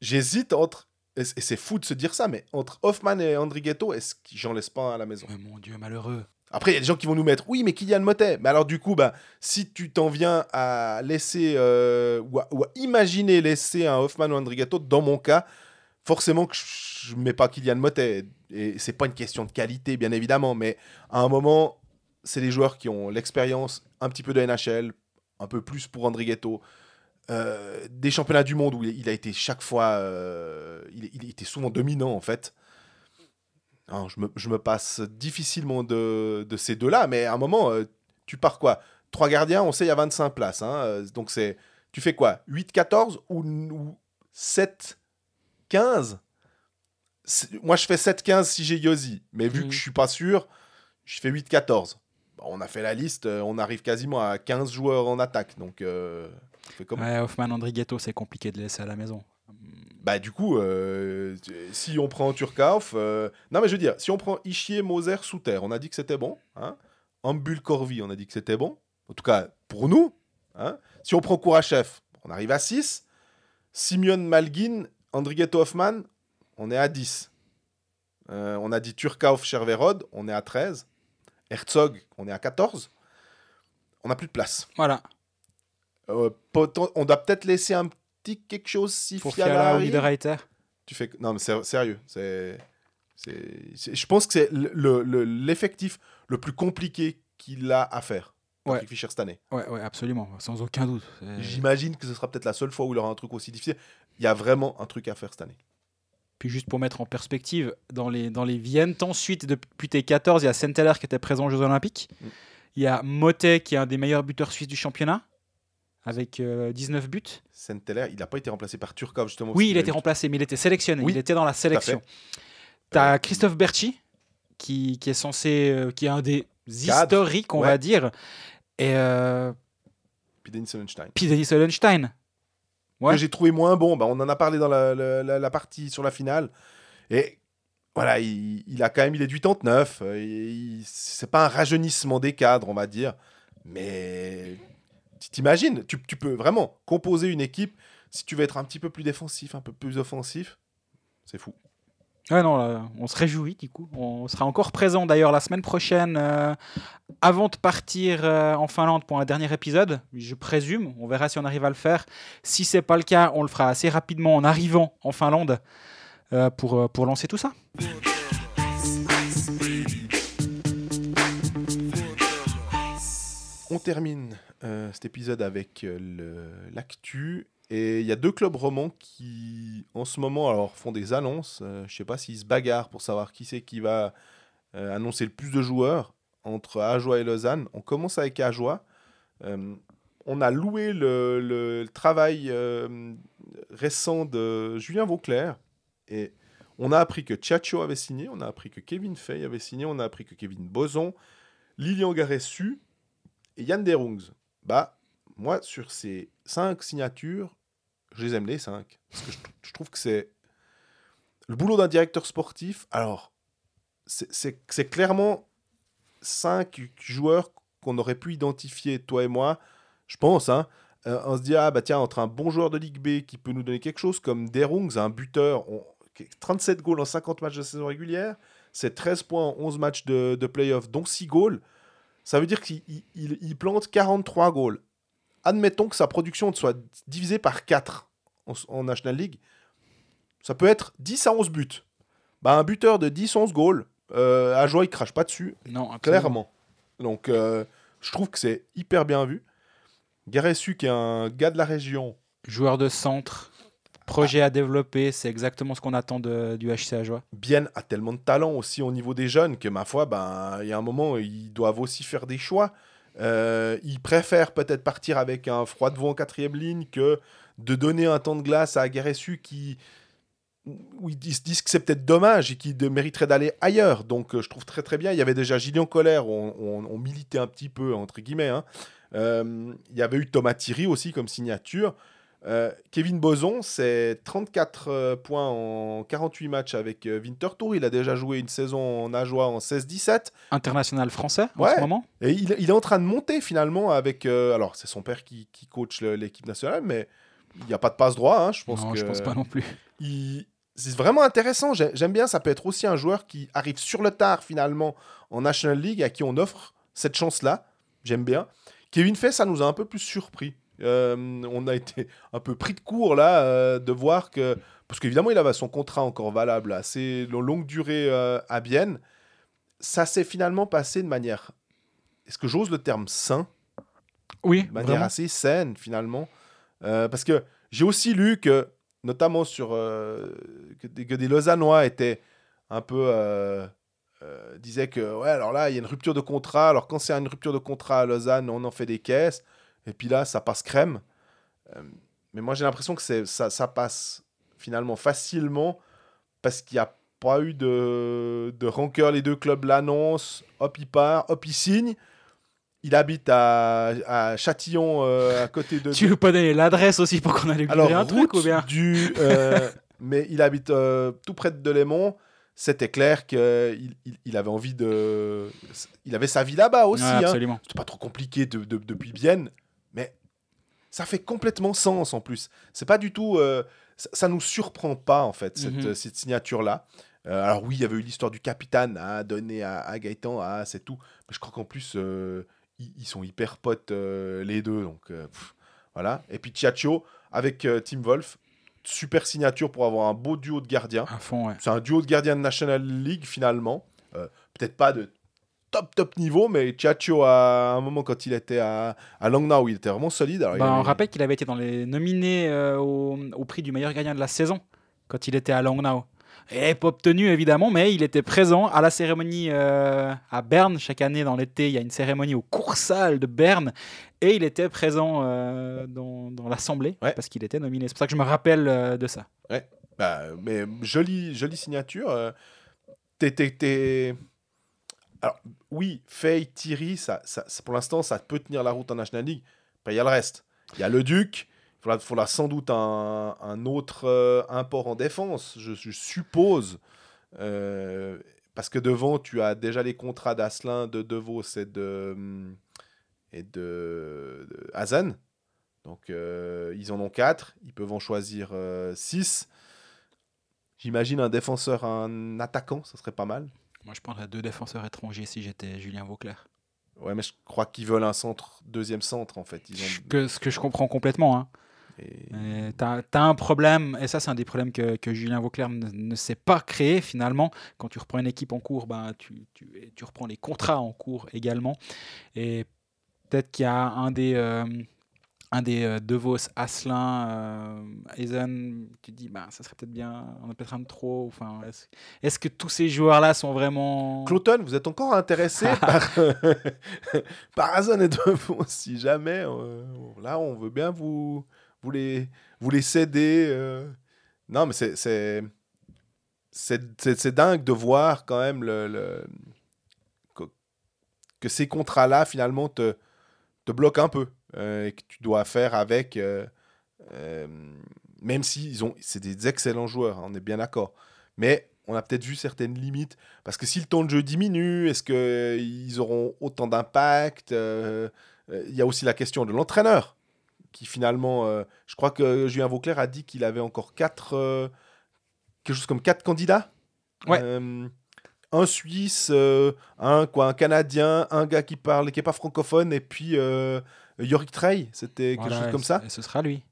j'hésite entre, et c'est fou de se dire ça, mais entre Hoffman et Andrighetto, est-ce que j'en laisse pas un à la maison? Mais mon Dieu, malheureux. après, il y a des gens qui vont nous mettre, oui, mais Kylian Motet. Mais alors, du coup, bah, si tu t'en viens à laisser, euh, ou, à, ou à imaginer laisser un Hoffman ou un Andrigato, dans mon cas, forcément que je ne mets pas Kylian Motet. Et c'est pas une question de qualité, bien évidemment, mais à un moment, c'est les joueurs qui ont l'expérience, un petit peu de NHL, un peu plus pour Andrigetto. Euh, des championnats du monde où il a été chaque fois, euh, il, il était souvent dominant en fait. Alors, je, me, je me passe difficilement de, de ces deux-là, mais à un moment, euh, tu pars quoi? Trois gardiens, on sait, il y a 25 places. hein, euh, donc, c'est, tu fais quoi? 8-14 ou, ou 7-15 Moi, je fais 7-15 si j'ai Yosi, mais vu Mhm. que je suis pas sûr, je fais 8-14. Bah, on a fait la liste, euh, on arrive quasiment à 15 joueurs en attaque. Donc, Ouais, Hoffman, Andrighetto, c'est compliqué de laisser à la maison. Bah, du coup, euh, si on prend Turkauf. euh, Non, mais je veux dire, si on prend Ishier, Moser, Souter, on a dit que c'était bon. Hein Ambul Corvi, on a dit que c'était bon. En tout cas, pour nous. Hein si on prend Kourachev, on arrive à 6. Simeon Malgin, Andrighetto Hoffman, on est à 10. Euh, on a dit Turkauf, Cherverod, on est à 13. Herzog, on est à 14. On n'a plus de place. Voilà. Euh, on doit peut-être laisser un petit quelque chose si Pour Fiala Fiala arrive. Niederreiter. Tu fais non mais sérieux, c'est je pense que c'est le- le- l'effectif le, plus compliqué qu'il a à faire. Ouais. Fischer cette année. Ouais, ouais, absolument, sans aucun doute. J'imagine que ce sera peut-être la seule fois où il aura un truc aussi difficile. Il y a vraiment un truc à faire cette année. Puis juste pour mettre en perspective, dans les, dans les Viennes, ensuite, depuis T14, il y a Senteller qui était présent aux Jeux Olympiques. Mm. Il y a Motet qui est un des meilleurs buteurs suisses du championnat, avec euh, 19 buts. Saint-Teller, il n'a pas été remplacé par Turkov justement. Oui, il a été remplacé, mais il était sélectionné. Oui, il était dans la sélection. Tu as Christophe Berchi, qui, qui est censé, euh, qui est un des Cadre. historiques, on Ouais. va dire. Et euh, Puis Denis Sonnenstein. puis Denis Hollenstein. Ouais. Que j'ai trouvé moins bon. Bah, on en a parlé dans la, la- la- la partie sur la finale. Et voilà, il, il a quand même il est du 89. euh, il- C'est pas un rajeunissement des cadres, on va dire. Mais t'imagines, tu, tu peux vraiment composer une équipe si tu veux être un petit peu plus défensif, un peu plus offensif. C'est fou. Ouais, non, là, on se réjouit du coup. On sera encore présent d'ailleurs la semaine prochaine, euh, avant de partir euh, en Finlande pour un dernier épisode, je présume. On verra si on arrive à le faire. Si c'est pas le cas, on le fera assez rapidement en arrivant en Finlande euh, pour, pour lancer tout ça. On termine euh, cet épisode avec euh, l'actu. Et il y a deux clubs romans qui, en ce moment, alors, font des annonces. Euh, je sais pas s'ils se bagarrent pour savoir qui c'est qui va euh, annoncer le plus de joueurs entre Ajoie et Lausanne. On commence avec Ajoie. On a loué le, travail récent de Julien Vauclair. Et on a appris que Tchatcho avait signé, on a appris que Kevin Fay avait signé, on a appris que Kevin Boson, Lilian Garessu et Yann Derungs. Bah, moi, sur ces cinq signatures, je les aime les cinq. Parce que je, tr- je trouve que c'est le boulot d'un directeur sportif. Alors, c'est- clairement cinq joueurs qu'on aurait pu identifier, toi et moi, je pense, hein. Euh, on se dit, ah bah tiens, entre un bon joueur de Ligue B qui peut nous donner quelque chose, comme Derungs, un buteur, on- 37 goals en 50 matchs de saison régulière, c'est 13 points en 11 matchs de, de playoff, dont 6 goals. Ça veut dire qu'il il- il- il plante 43 goals. Admettons que sa production soit divisée par 4 en, en National League. Ça peut être 10 à 11 buts. Bah, un buteur de 10-11 goals, euh, à joie, il crache pas dessus, Non, absolument. clairement. Donc, euh, je trouve que c'est hyper bien vu. Garessu, qui est un gars de la région, Joueur de centre, projet à développer, c'est exactement ce qu'on attend de- du HC Ajoie. Bien a tellement de talent aussi au niveau des jeunes que, ma foi, ben, il y a un moment, ils doivent aussi faire des choix. Euh, ils préfèrent peut-être partir avec un froid devant en quatrième ligne que de donner un temps de glace à Garessu qui ils se disent que c'est peut-être dommage et qui de- mériterait d'aller ailleurs. Donc euh, je trouve très très bien. Il y avait déjà Gillian Colère, on militait un petit peu, entre guillemets. hein. Euh, il y avait eu Thomas Thierry aussi comme signature. Euh, Kevin Boson, c'est 34 euh, points en 48 matchs avec euh, Winterthur. Il a déjà joué une saison en Ajoie en 16-17. International français en Ouais. ce moment. Et il, il est en train de monter finalement avec. euh, alors, c'est son père qui, qui coach l'équipe nationale, mais il n'y a pas de passe droit. hein, je pense non, que je pense pas non plus. il- c'est vraiment intéressant. J'ai- J'aime bien. Ça peut être aussi un joueur qui arrive sur le tard finalement en National League à qui on offre cette chance-là. J'aime bien. Kevin Fay, ça nous a un peu plus surpris. Euh, on a été un peu pris de court là euh, de voir que parce qu'évidemment il avait son contrat encore valable assez lo- longue durée euh, à Bienne. Ça s'est finalement passé de manière, est-ce que j'ose le terme sain, Oui, de manière vraiment. assez saine finalement. Parce que j'ai aussi lu que, notamment sur que, des, que des Lausannois étaient un peu disaient que ouais alors là il y a une rupture de contrat. Alors quand c'est une rupture de contrat à Lausanne, on en fait des caisses. Et puis là ça passe crème. Euh, mais moi j'ai l'impression que c'est ça, ça passe finalement facilement parce qu'il n'y a pas eu de, de rancœur. Les deux clubs l'annoncent, hop il part, hop il signe. il habite à, à Châtillon, euh, à côté de. Tu veux pas donner l'adresse aussi pour qu'on aille Alors, un truc ou bien du. euh, mais il habite euh, tout près de Delémont. C'était clair qu'il il, il avait envie de. Il avait sa vie là-bas aussi. Ouais, hein. Absolument. C'était pas trop compliqué de- de- depuis Bienne, mais ça fait complètement sens en plus. C'est pas du tout. euh, ça, ça nous surprend pas en fait, cette, Mhm. cette signature-là. Euh, alors oui, il y avait eu l'histoire du capitaine à donner à, à Gaëtan, c'est tout. Mais je crois qu'en plus, euh, ils, ils sont hyper potes les deux. Donc pff, voilà. Et puis Chiacho avec Tim Wolf. Super signature pour avoir un beau duo de gardiens. Ouais. C'est un duo de gardiens de National League finalement. Peut-être pas de top top niveau, mais Chacho à un moment quand il était à, à Langnau, il était vraiment solide. Alors, il Bah, on rappelle qu'il avait été dans les nominés euh, au, au prix du meilleur gardien de la saison quand il était à Langnau. Et pas obtenu évidemment, mais il était présent à la cérémonie euh, à Berne. Chaque année dans l'été, il y a une cérémonie au Coursal de Berne. Et il était présent euh, dans, dans l'assemblée Ouais. parce qu'il était nominé. C'est pour ça que je me rappelle de ça. Bah, mais jolie, jolie signature. t'es- Alors, oui, Faye, Thierry, ça, ça, pour l'instant, ça peut tenir la route en National League. Après, il y a le reste. Il y a le Duc. Il faudra, faudra sans doute un, autre euh, import en défense, je, suppose. Euh, parce que devant, tu as déjà les contrats d'Asselin, de Devos et de, hum, et de. Donc, euh, ils en ont quatre. Ils peuvent en choisir euh, six. J'imagine un défenseur, un attaquant, ça serait pas mal. Moi, je prendrais deux défenseurs étrangers si j'étais Julien Vauclair. Ouais, mais je crois qu'ils veulent un centre, deuxième centre en fait. Ils ont... Que, ce que je comprends complètement. Hein. et- T'as as un problème, et ça c'est un des problèmes que, que Julien Vauclair ne, ne sait pas créer finalement. Quand tu reprends une équipe en cours, ben, tu, tu, tu reprends les contrats en cours également. Et peut-être qu'il y a un des, euh, un des euh, De Vos, Asselin, euh, Eisen, tu te dis, ben, ça serait peut-être bien, on a peut-être un de trop. Enfin, Est-ce que tous ces joueurs-là sont vraiment... Cloton, vous êtes encore intéressé par, par Hazen et Devos Si jamais, euh, là, on veut bien vous, vous, les, vous les céder. Non, mais c'est- c'est c'est c'est- c'est dingue de voir quand même le, le- que, que ces contrats-là, finalement, te, te bloquent un peu. Euh, et que tu dois faire avec. euh, euh, même si ils ont, c'est des excellents joueurs, hein, on est bien d'accord. Mais on a peut-être vu certaines limites. Parce que si le temps de jeu diminue, est-ce qu'ils auront autant d'impact Il y a aussi la question de l'entraîneur. Qui finalement, euh, je crois que Julien Vauclair a dit qu'il avait encore quatre, euh, quelque chose comme quatre candidats. Ouais. Euh, un Suisse, un quoi, un Canadien, un gars qui parle, qui est pas francophone, et puis Yorick Trey. C'était quelque Voilà, chose comme ça. Et ce sera lui.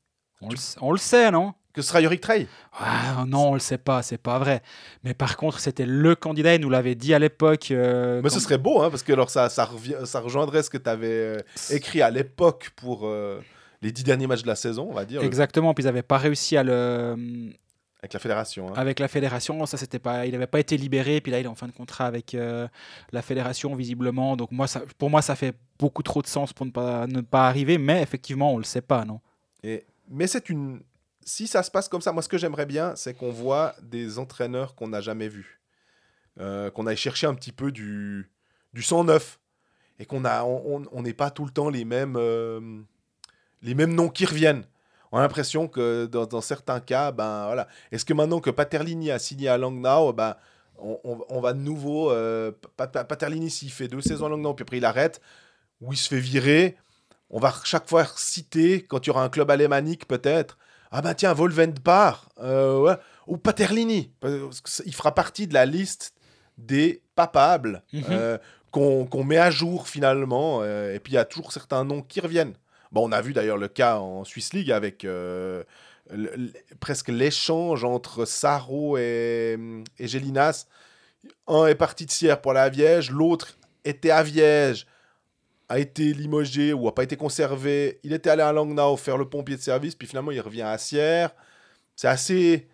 On, Tu- le, s- on le sait, non? Que ce sera Yorick Trey. Ah, non, on le sait pas, c'est pas vrai. Mais par contre, c'était le candidat, il nous l'avait dit à l'époque. euh, Mais quand- ce serait beau, hein, parce que alors ça, ça, revient, ça rejoindrait ce que tu avais écrit à l'époque pour euh, les dix derniers matchs de la saison, on va dire, Exactement, puis ils n'avaient pas réussi à le. Avec la fédération. hein. Avec la fédération, ça c'était pas, il n'avait pas été libéré, puis là il est en fin de contrat avec euh, la fédération visiblement. Donc moi, ça, pour moi, ça fait beaucoup trop de sens pour ne pas, ne pas arriver, mais effectivement, on le sait pas, non Et, mais c'est une. Si ça se passe comme ça, moi ce que j'aimerais bien, c'est qu'on voit des entraîneurs qu'on n'a jamais vus. Euh, qu'on aille chercher un petit peu du, du sang neuf. Et qu'on a, on n'est pas tout le temps les mêmes, euh, les mêmes noms qui reviennent. On a l'impression que dans, dans certains cas, ben voilà. Est-ce que maintenant que Paterlini a signé à Langnau, ben, on, on- on va de nouveau. euh, Pa- Pa- Paterlini, s'il fait deux saisons à Langnau, puis après il arrête, ou il se fait virer, on va chaque fois citer, quand il y aura un club alémanique peut-être, ah bah tiens, Volvend part, euh, ouais, ou Paterlini, parce il fera partie de la liste des papables Mhm. euh, qu'on qu'on met à jour finalement, euh, et puis il y a toujours certains noms qui reviennent. Bon, on a vu d'ailleurs le cas en Swiss League avec euh, le- le- presque l'échange entre Saro et, et Gélinas. Un est parti de Sierre pour la Viège, l'autre était à Viège, a été limogé ou a pas été conservé. Il était allé à Langnau faire le pompier de service, puis finalement il revient à Sierre. C'est assez.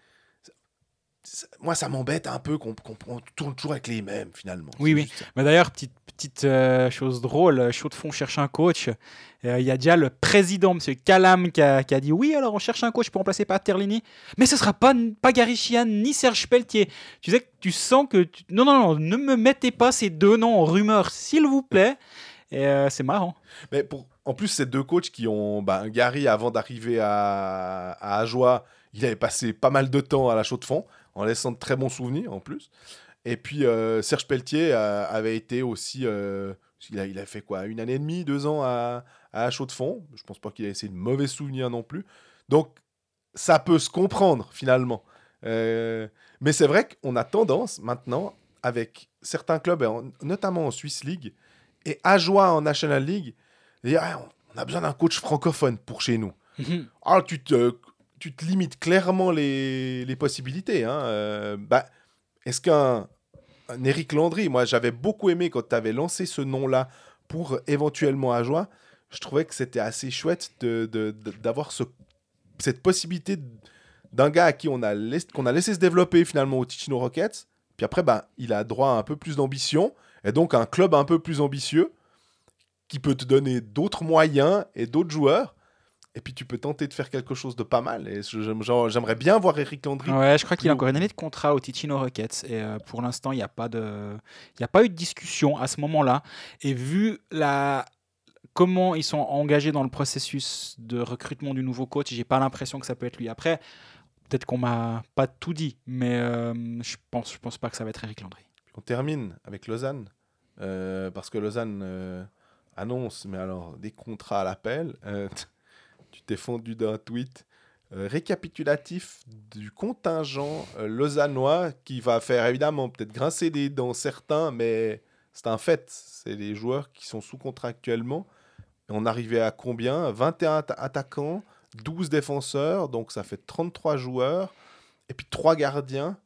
Moi, ça m'embête un peu qu'on qu'on tourne toujours avec les mêmes finalement. Oui, oui. Mais d'ailleurs, petite, petite euh, chose drôle, euh, Chaud de Fond cherche un coach. Euh, Il y a déjà le président, M. Calam, qui a, qui a dit Oui, alors on cherche un coach pour remplacer Paterlini, mais ce sera pas, pas Gary Sheehan ni Serge Pelletier. Tu sais que tu sens que. Non, non, non, ne me mettez pas ces deux noms en rumeur, s'il vous plaît. Et c'est marrant. Mais en plus, ces deux coachs qui ont. Bah, Gary, avant d'arriver à, à Ajoie, il avait passé pas mal de temps à la chaux de fond, en laissant de très bons souvenirs en plus. Et puis, euh, Serge Pelletier avait été aussi. euh, il, a, il a fait quoi Une année et demie, deux ans à, à la chaux de fond. Je pense pas qu'il ait essayé de mauvais souvenirs non plus. Donc, ça peut se comprendre finalement. Euh, mais c'est vrai qu'on a tendance maintenant, avec certains clubs, notamment en Swiss League et Ajoie en National League, de dire Ah, on a besoin d'un coach francophone pour chez nous. Alors, tu te, tu te limites clairement les, les possibilités. hein. Euh, bah, Est-ce qu'un un Eric Landry, moi j'avais beaucoup aimé quand tu avais lancé ce nom-là pour éventuellement Ajoie, je trouvais que c'était assez chouette de- de- de- d'avoir ce, cette possibilité d'un gars à qui on a, qu'on a laissé se développer finalement au Ticino Rockets. Puis après, bah, il a droit à un peu plus d'ambition et donc un club un peu plus ambitieux qui peut te donner d'autres moyens et d'autres joueurs. Et puis tu peux tenter de faire quelque chose de pas mal. Et j'aimerais bien voir Eric Landry. Ouais, je crois qu'il a encore une année de contrat au Ticino Rockets. Et euh, pour l'instant, il n'y a, pas de... il a pas eu de discussion à ce moment-là. Et vu la... comment ils sont engagés dans le processus de recrutement du nouveau coach, j'ai pas l'impression que ça peut être lui. Après, peut-être qu'on m'a pas tout dit, mais euh, je pense, je pense pas que ça va être Eric Landry. On termine avec Lausanne. euh, parce que Lausanne annonce, mais alors, des contrats à l'appel. Tu t'es fondu d'un tweet euh, récapitulatif du contingent euh, lausannois qui va faire évidemment peut-être grincer des dents certains, mais c'est un fait. C'est les joueurs qui sont sous contrat actuellement. On arrivait à combien? 21 atta- attaquants, 12 défenseurs, donc ça fait 33 joueurs, et puis 3 gardiens.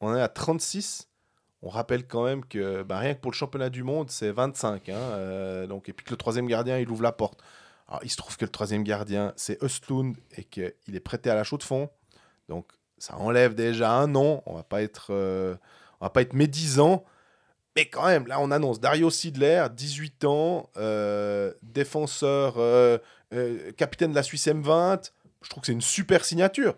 On est à 36. On rappelle quand même que bah, rien que pour le championnat du monde, c'est 25. hein, euh, donc, et puis que le troisième gardien, il ouvre la porte. Alors, il se trouve que le troisième gardien, c'est Östlund et qu'il est prêté à la chaux de fond. Donc, ça enlève déjà un nom. On va pas être, euh, on va pas être médisant. Mais quand même, là, on annonce Dario Sidler, 18 ans, euh, défenseur, euh, capitaine de la Suisse M20. Je trouve que c'est une super signature.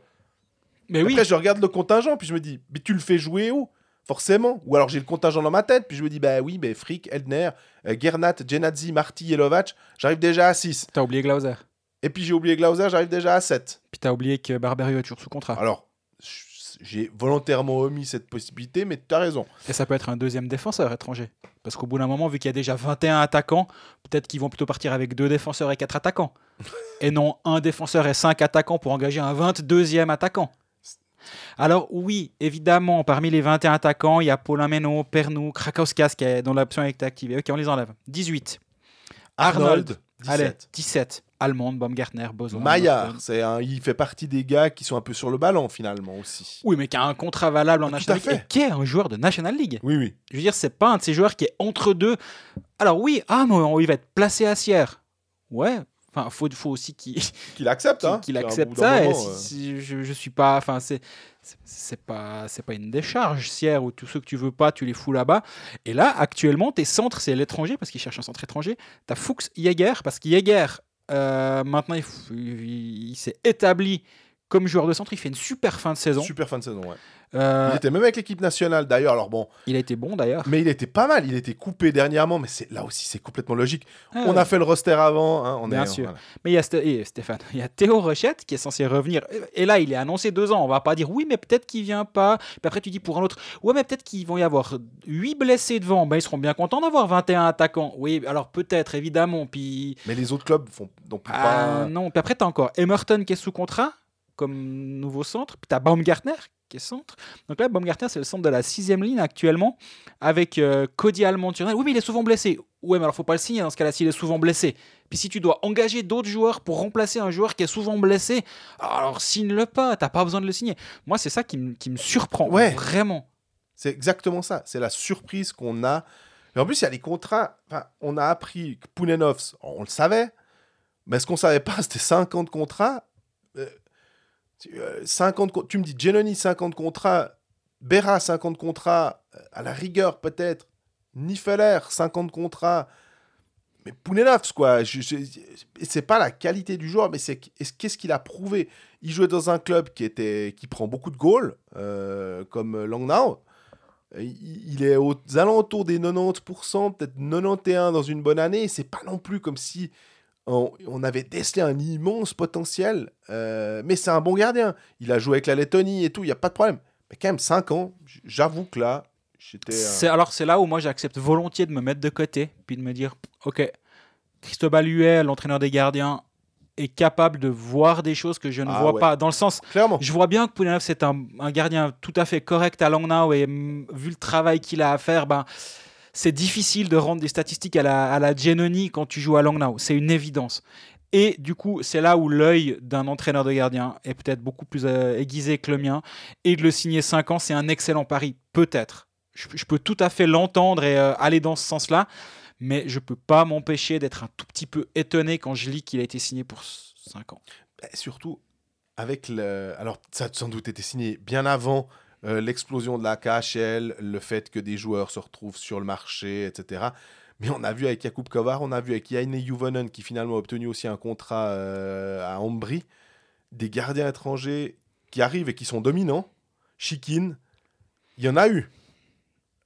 Mais oui, Après, je regarde le contingent, puis je me dis, mais tu le fais jouer où? Forcément. Ou alors j'ai le contingent dans ma tête, puis je me dis, bah oui, mais Frick, Eldner, euh, Gernat, Genadzi, Marty, Jelovac, j'arrive déjà à 6. t'as oublié Glauser. Et puis j'ai oublié Glauser, j'arrive déjà à 7. Puis t'as oublié que Barberio est toujours sous contrat. Alors, j'ai volontairement omis cette possibilité, mais tu as raison. Et ça peut être un deuxième défenseur étranger. Parce qu'au bout d'un moment, vu qu'il y a déjà 21 attaquants, peut-être qu'ils vont plutôt partir avec deux défenseurs et quatre attaquants. et non un défenseur et cinq attaquants pour engager un 22e attaquant. Alors oui, évidemment, parmi les 21 attaquants, il y a Paulin Meno, Pernou, est, dont l'option a été activée. Ok, on les enlève. 18. Arnold, 17. Allez, 17. Allemande, Baumgartner, Boson. Maillard, c'est un, il fait partie des gars qui sont un peu sur le ballon finalement aussi. Oui, mais qui a un contrat valable en Tout à National League et qui est un joueur de National League. Oui, oui. Je veux dire, c'est pas un de ces joueurs qui est entre deux. Alors oui, ah non, il va être placé à Sierre. Ouais. Enfin, faut, faut aussi qu'il Qu'il accepte, qu'il- hein. accepte ça. et si- euh, si je, je suis pas, enfin, c'est pas c'est pas une décharge Sierre ou tous ceux que tu veux pas, tu les fous là-bas. Et là, actuellement, tes centres, c'est l'étranger parce qu'il cherche un centre étranger. T'as Fuchs, Jäger parce que Jäger, euh, maintenant, il- il s'est établi comme joueur de centre. Il fait une super fin de saison. Super fin de saison, ouais. Euh, Il était même avec l'équipe nationale d'ailleurs. Alors bon, il a été bon d'ailleurs. mais il était pas mal. Il était coupé dernièrement, mais c'est là aussi c'est complètement logique. Ah, On a fait le roster avant. hein, on Bien est, sûr. voilà. Mais il y a Sté- et Stéphane, il y a Théo Rochette qui est censé revenir. Et là, il est annoncé deux ans. On va pas dire oui, mais peut-être qu'il vient pas. Puis après, tu dis pour un autre, ouais, mais peut-être qu'ils vont y avoir huit blessés devant. Ben, ils seront bien contents d'avoir 21 attaquants. Oui, alors peut-être, évidemment. Puis Mais les autres clubs font donc ah, pas. non. Puis après, tu as encore Emerton qui est sous contrat comme nouveau centre. Puis tu as Baumgartner qui est centre. Donc là, Baumgartner, c'est le centre de la sixième ligne actuellement avec euh, Cody Almond. sur- Oui, mais il est souvent blessé. Ouais, mais alors faut pas le signer dans ce cas-là s'il est souvent blessé. Puis si tu dois engager d'autres joueurs pour remplacer un joueur qui est souvent blessé, alors signe-le pas. T'as pas besoin de le signer. Moi, c'est ça qui, me- qui me surprend. Ouais. Vraiment. C'est exactement ça. C'est la surprise qu'on a. Et en plus, il y a les contrats. Enfin, on a appris que Pounenovs, on le savait. Mais ce qu'on savait pas, c'était 50 contrats. Euh, tu- euh, 50 co- tu me dis Genoni 50 contrats, Berra 50 contrats, euh, à la rigueur peut-être, Nifeler 50 contrats. Mais Pounenovs, quoi. C'est pas la qualité du joueur, mais c'est est-ce- qu'est-ce qu'il a prouvé? Il jouait dans un club qui, était, qui prend beaucoup de goals, euh, comme Langnau. Euh, il est aux alentours des 90%, peut-être 91 dans une bonne année. C'est pas non plus comme si on, on avait décelé un immense potentiel. Euh, mais c'est un bon gardien. Il a joué avec la Lettonie et tout, il n'y a pas de problème. Mais quand même, 5 ans, j'avoue que là, j'étais. euh, C'est- Alors c'est là où moi j'accepte volontiers de me mettre de côté, puis de me dire, ok, Cristobal Huet, l'entraîneur des gardiens, est capable de voir des choses que je ne Ah vois ouais. pas. Dans le sens, Clairement. je vois bien que Poulenov c'est un, un gardien tout à fait correct à Langnau et mm, vu le travail qu'il a à faire, ben c'est difficile de rendre des statistiques à la, à quand tu joues à Langnau. C'est une évidence. Et du coup, c'est là où l'œil d'un entraîneur de gardien est peut-être beaucoup plus euh, aiguisé que le mien. Et de le signer 5 ans, c'est un excellent pari. Peut-être. Je, peux tout à fait l'entendre et euh, aller dans ce sens-là. Mais je peux pas m'empêcher d'être un tout petit peu étonné quand je lis qu'il a été signé pour 5 ans. Et surtout, avec le. Alors, ça a sans doute été signé bien avant euh, l'explosion de la KHL, le fait que des joueurs se retrouvent sur le marché, etc. Mais on a vu avec Jakub Kovar, on a vu avec Jaine Juvonen, qui finalement a obtenu aussi un contrat euh, à Ambry, des gardiens étrangers qui arrivent et qui sont dominants. Chikin, il y en a eu.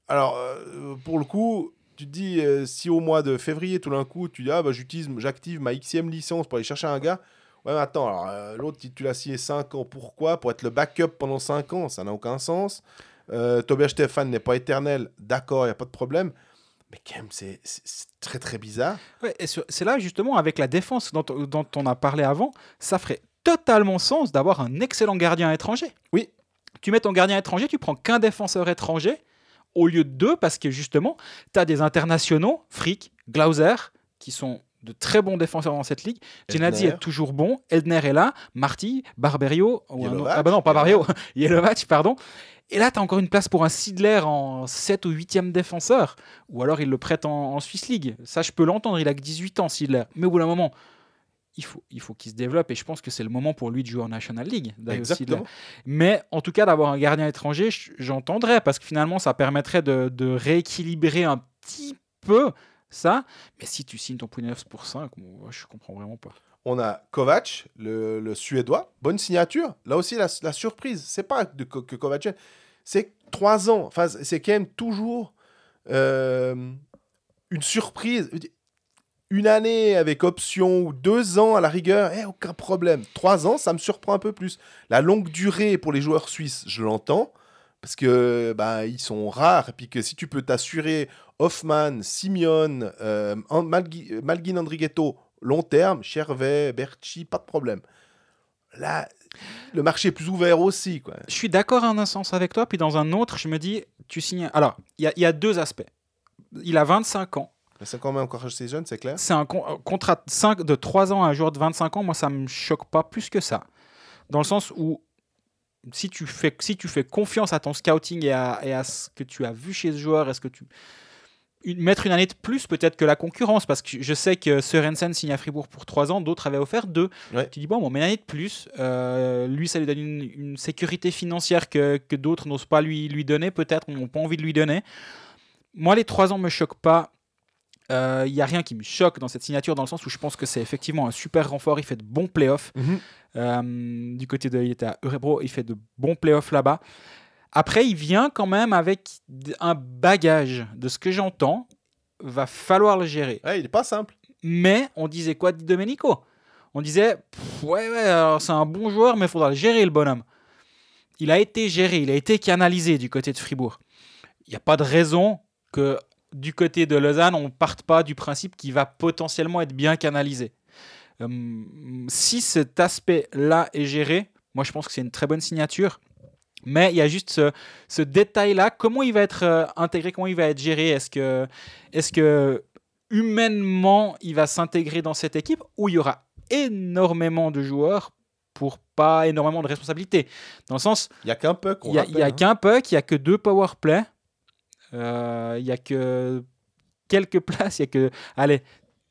Alors, euh, pour le coup, tu te dis, si au mois de février, tout d'un coup, tu dis, ah, bah, j'utilise, j'active ma Xème licence pour aller chercher un gars. Ouais, mais attends, alors, euh, l'autre, tu, l'as signé 5 ans. Pourquoi? Pour être le backup pendant 5 ans, ça n'a aucun sens. Euh, Tobias Stéphane n'est pas éternel, d'accord, il n'y a pas de problème. Mais quand même, c'est c'est- c'est très très bizarre. Ouais, et sur- c'est là justement avec la défense dont, dont on a parlé avant, ça ferait totalement sens d'avoir un excellent gardien étranger. Oui. Tu mets ton gardien étranger, tu prends qu'un défenseur étranger au lieu de deux parce que justement, tu as des internationaux, Frick, Glauser, qui sont de très bons défenseurs dans cette ligue. Eldner. est toujours bon, Eldner est là, Marty, Barberio, ou un autre- Yelovac. ah bah non, pas Barberio, Yelovac, pardon. Et là, tu as encore une place pour un Sidler en 7 ou 8e défenseur. Ou alors il le prête en, en Swiss League. Ça, je peux l'entendre, il a que 18 ans, Sidler. Mais au bout d'un moment, il faut, il faut qu'il se développe. Et je pense que c'est le moment pour lui de jouer en National League. Exactement. Mais en tout cas, d'avoir un gardien étranger, j'entendrais. Parce que finalement, ça permettrait de, de rééquilibrer un petit peu ça. Mais si tu signes ton Pouneuf pour 5, moi, je comprends vraiment pas. On a Kovac, le, Suédois. Bonne signature. Là aussi, la, la surprise, c'est pas Ko- que Kovac, c'est 3 ans. Enfin, c'est quand même toujours euh, une surprise. Une année avec option ou deux ans à la rigueur, eh, aucun problème. Trois ans, ça me surprend un peu plus. La longue durée pour les joueurs suisses, je l'entends. Parce que bah, ils sont rares. Et puis que si tu peux t'assurer Hoffman, Simeone, euh, Malgui- Malguin Andrighetto, long terme, Chervet, Berchi, pas de problème. Là, le marché est plus ouvert aussi. Quoi. Je suis d'accord en un sens avec toi, puis dans un autre, je me dis, tu signes. Alors, il y, a- il y a deux aspects. Il a 25 ans. C'est quand même encore assez jeune, c'est clair. C'est un con- un contrat de, 5 de 3 ans à un joueur de 25 ans. Moi, ça me choque pas plus que ça. Dans le sens où, si tu fais, si tu fais confiance à ton scouting et à, et à ce que tu as vu chez ce joueur, est-ce que tu. Une- mettre une année de plus peut-être que la concurrence, parce que je sais que Sørensen signe à Fribourg pour 3 ans, d'autres avaient offert 2. Ouais. Tu dis, bon, on met une année de plus. Euh, lui, ça lui donne une, une sécurité financière que, que d'autres n'osent pas lui, lui donner, peut-être, n'ont pas envie de lui donner. Moi, les 3 ans me choquent pas. Il n'y a rien qui me choque dans cette signature, dans le sens où je pense que c'est effectivement un super renfort. Il fait de bons playoffs. Euh, du côté de. Il était à Eurebro, il fait de bons playoffs là-bas. Après, il vient quand même avec un bagage de ce que j'entends. Va falloir le gérer. Ouais, il est pas simple. Mais on disait quoi de Domenico? On disait pff, ouais, ouais, c'est un bon joueur, mais il faudra le gérer, le bonhomme. Il a été géré, il a été canalisé du côté de Fribourg. Il n'y a pas de raison que du côté de Lausanne, on ne parte pas du principe qu'il va potentiellement être bien canalisé. Euh, si cet aspect-là est géré, moi je pense que c'est une très bonne signature. Mais il y a juste ce, ce détail-là. Comment il va être euh, intégré? Comment il va être géré? Est-ce que, est que humainement il va s'intégrer dans cette équipe ou il y aura énormément de joueurs pour pas énormément de responsabilités? Dans le sens, Il y a qu'un puck. on il y a, y a hein. qu'un puck, il y a que deux power play, euh, il y a que quelques places, il y a que allez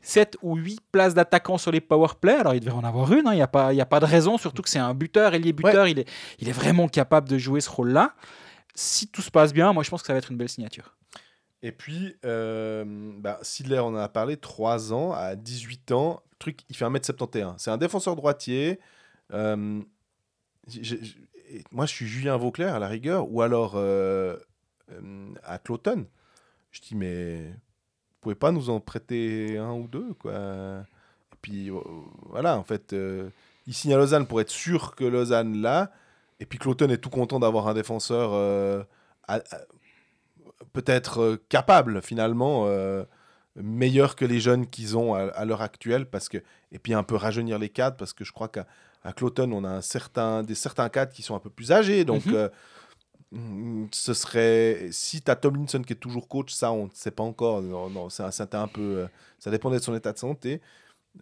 7 ou 8 places d'attaquants sur les power play. Alors il devrait en avoir une, hein, il n'y a, pas- il y a pas de raison, surtout que c'est un buteur, il est buteur, il, est, il est vraiment capable de jouer ce rôle-là. Si tout se passe bien, moi je pense que ça va être une belle signature. Et puis, euh, bah, Sidler, on en a parlé, 3 ans, à 18 ans, truc, il fait 1m71. C'est un défenseur droitier. euh, moi, je suis Julien Vauclair à la rigueur, ou alors euh, euh, à Cloton. Je dis, mais pouvez pas nous en prêter un ou deux, quoi. Et puis, euh, voilà, en fait, euh, il signe à Lausanne pour être sûr que Lausanne l'a. Et puis Cloton est tout content d'avoir un défenseur euh, peut-être capable, finalement, euh, meilleur que les jeunes qu'ils ont à, à l'heure actuelle. Parce que, et puis un peu rajeunir les cadres, parce que je crois qu'à à Cloton, on a un certain, des certains cadres qui sont un peu plus âgés. Donc, Mhm. Ce serait. Si tu as Tomlinson qui est toujours coach, ça, on ne sait pas encore. Non, non, ça, ça, un peu, euh, ça dépendait de son état de santé.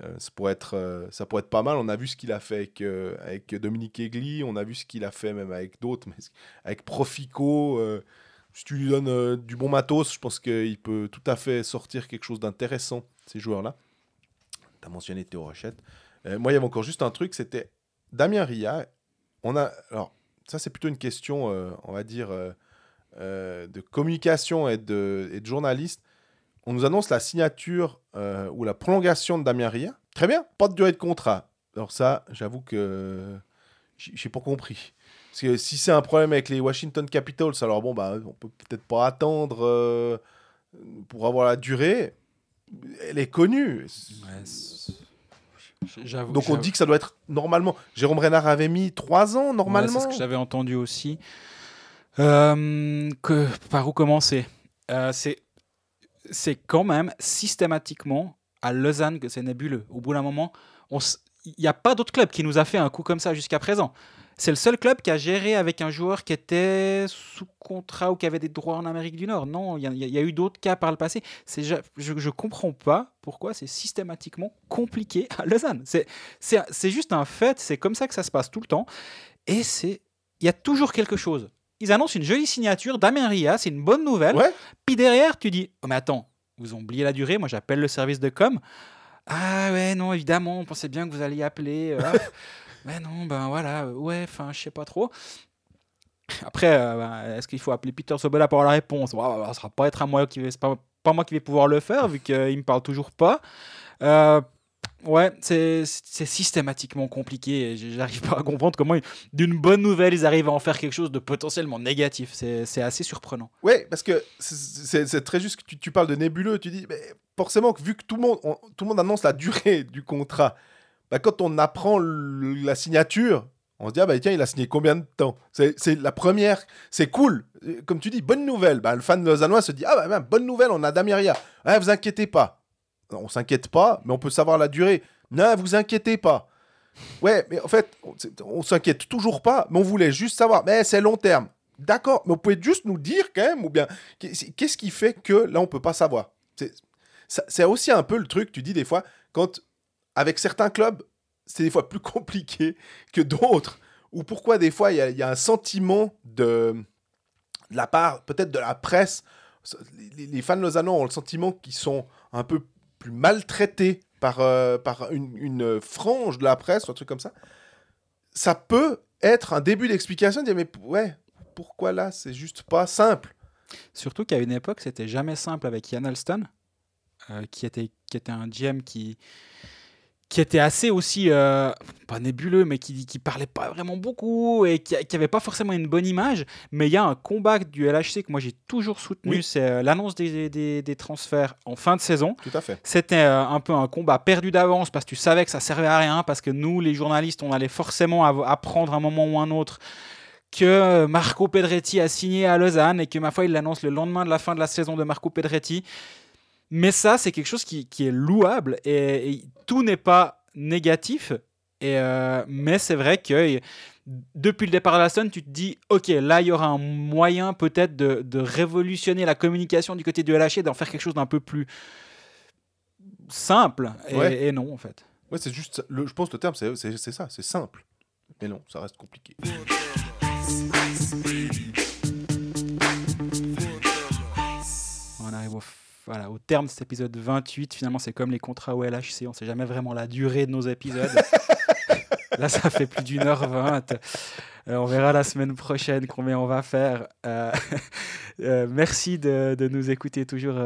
Euh, ça, pourrait être, euh, ça pourrait être pas mal. On a vu ce qu'il a fait avec, avec Dominique Egli, on a vu ce qu'il a fait même avec d'autres, avec Profico. si tu lui donnes du bon matos, je pense qu'il peut tout à fait sortir quelque chose d'intéressant, ces joueurs-là. Tu as mentionné Théo Rochette. Moi, il y avait encore juste un truc, c'était Damien Ria. On a, alors, ça, c'est plutôt une question, euh, on va dire, euh, euh, de communication et de, et journaliste. On nous annonce la signature ou la prolongation de Damien Ria. Très bien, pas de durée de contrat. Alors ça, j'avoue que j'ai pas compris. Parce que si c'est un problème avec les Washington Capitals, alors bon, bah, on peut peut-être pas attendre pour avoir la durée. Elle est connue. Donc on dit que ça doit être normalement. Jérôme Renard avait mis trois ans Ouais, normalement. c'est ce que j'avais entendu aussi. Euh, que, par où commencer? Euh, C'est c'est quand même systématiquement à Lausanne que c'est nébuleux. Au bout d'un moment, il n'y a pas d'autre club qui nous a fait un coup comme ça jusqu'à présent. C'est le seul club qui a géré avec un joueur qui était sous contrat ou qui avait des droits en Amérique du Nord. Non, il y, a- il y a eu d'autres cas par le passé. C'est je ne comprends pas pourquoi c'est systématiquement compliqué à Lausanne. C'est- juste un fait, c'est comme ça que ça se passe tout le temps. Et c'est il y a toujours quelque chose. Ils annoncent une jolie signature, Damien Ria, c'est une bonne nouvelle. Ouais. Puis derrière, tu dis, oh, mais attends, vous oublié la durée, moi j'appelle le service de com. Ah ouais, non, évidemment, on pensait bien que vous alliez appeler. euh, mais non, ben voilà, euh, ouais, enfin, je sais pas trop. Après, euh, ben, est-ce qu'il faut appeler Peter Sobola pour avoir la réponse? Ouais, ouais, Ça sera pas être à moi qui pas, pas moi qui vais pouvoir le faire vu qu'il me parle toujours pas. Euh, ouais, c'est systématiquement compliqué. et J'arrive pas à comprendre comment d'une bonne nouvelle ils arrivent à en faire quelque chose de potentiellement négatif. C'est assez surprenant. Ouais, parce que c'est- très juste que tu, tu parles de nébuleux. Tu dis, mais forcément, vu que tout le monde, on- tout le monde annonce la durée du contrat, bah, quand on apprend la signature, on se dit, ah bah tiens, il a signé combien de temps? C'est la première, c'est cool. Comme tu dis, bonne nouvelle. Bah, le fan lausannois se dit, ah bah, bonne nouvelle, on a Damiria. Ah, vous inquiétez pas. Non, On s'inquiète pas, mais on peut savoir la durée. Non, vous inquiétez pas. Ouais, mais en fait, on, s'inquiète toujours pas, mais on voulait juste savoir, mais c'est long terme. D'accord, mais vous pouvez juste nous dire quand même, ou bien, qu'est- qu'est-ce qui fait que là, on peut pas savoir? C'est aussi un peu le truc, tu dis des fois, quand, avec certains clubs, c'est des fois plus compliqué que d'autres, ou pourquoi des fois, il y, a- un sentiment de, la part, peut-être de la presse, les, les fans lausannois ont le sentiment qu'ils sont un peu plus maltraités par, euh, par une, frange de la presse, ou un truc comme ça. Ça peut être un début d'explication, de dire, mais ouais, pourquoi là, c'est juste pas simple? Surtout qu'à une époque, c'était jamais simple avec Ian Alston, euh, qui, était, qui était un GM qui, qui était assez aussi, euh, pas nébuleux, mais qui, qui parlait pas vraiment beaucoup et qui, qui avait pas forcément une bonne image. Mais il y a un combat du LHC que moi j'ai toujours soutenu, Oui. c'est euh, l'annonce des, des- des transferts en fin de saison. Tout à fait. C'était euh, un peu un combat perdu d'avance parce que tu savais que ça servait à rien, parce que nous, les journalistes, on allait forcément apprendre un moment ou un autre que Marco Pedretti a signé à Lausanne et que, ma foi, il l'annonce le lendemain de la fin de la saison de Marco Pedretti. Mais ça, c'est quelque chose qui, qui est louable et, et tout n'est pas négatif. Et, euh, mais c'est vrai que depuis le départ de la Sun, tu te dis, ok, là, il y aura un moyen peut-être de, de révolutionner la communication du côté du LHC, d'en faire quelque chose d'un peu plus simple. Et, Ouais. et non, en fait. Ouais, c'est juste, le, je pense que le terme, c'est ça, c'est simple. Mais non, ça reste compliqué. On arrive au, voilà, au terme de cet épisode 28. Finalement, c'est comme les contrats au LHC. On ne sait jamais vraiment la durée de nos épisodes. Là, ça fait plus d'une heure vingt. Euh, on verra la semaine prochaine combien on va faire. Euh, euh, merci de, de nous écouter toujours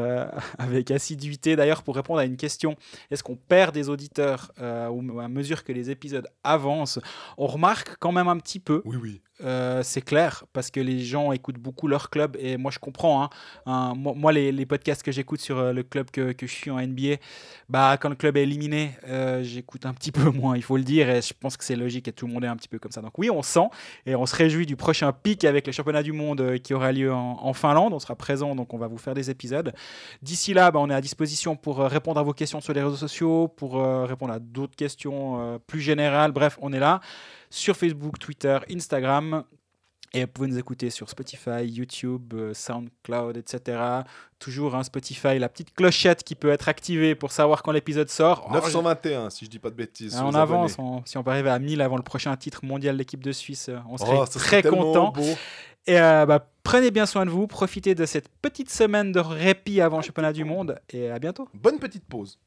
avec assiduité. D'ailleurs, pour répondre à une question, est-ce qu'on perd des auditeurs au- à mesure que les épisodes avancent? On remarque quand même un petit peu. Oui, oui. Euh, c'est clair, parce que les gens écoutent beaucoup leur club, et moi je comprends. hein. Hein, moi, moi, les, les podcasts que j'écoute sur euh, le club que, que je suis en NBA, bah, quand le club est éliminé, euh, j'écoute un petit peu moins, il faut le dire, et je pense que c'est logique, et tout le monde est un petit peu comme ça. Donc oui, on sent, et on se réjouit du prochain pic avec le championnat du monde euh, qui aura lieu en, Finlande. On sera présent, donc on va vous faire des épisodes. D'ici là, bah, on est à disposition pour euh, répondre à vos questions sur les réseaux sociaux, pour euh, répondre à d'autres questions plus générales. Bref, on est là sur Facebook, Twitter, Instagram. Et vous pouvez nous écouter sur Spotify, YouTube, euh, SoundCloud, etc. Toujours un Spotify, la petite clochette qui peut être activée pour savoir quand l'épisode sort. Oh, 921, si je dis pas de bêtises. ah, on avance, on- si on peut arriver à 1000 avant le prochain titre mondial de l'équipe de Suisse, euh, on serait Oh, serait très content. Et euh, bah, prenez bien soin de vous, profitez de cette petite semaine de répit avant le championnat du monde et à bientôt. Bonne petite pause.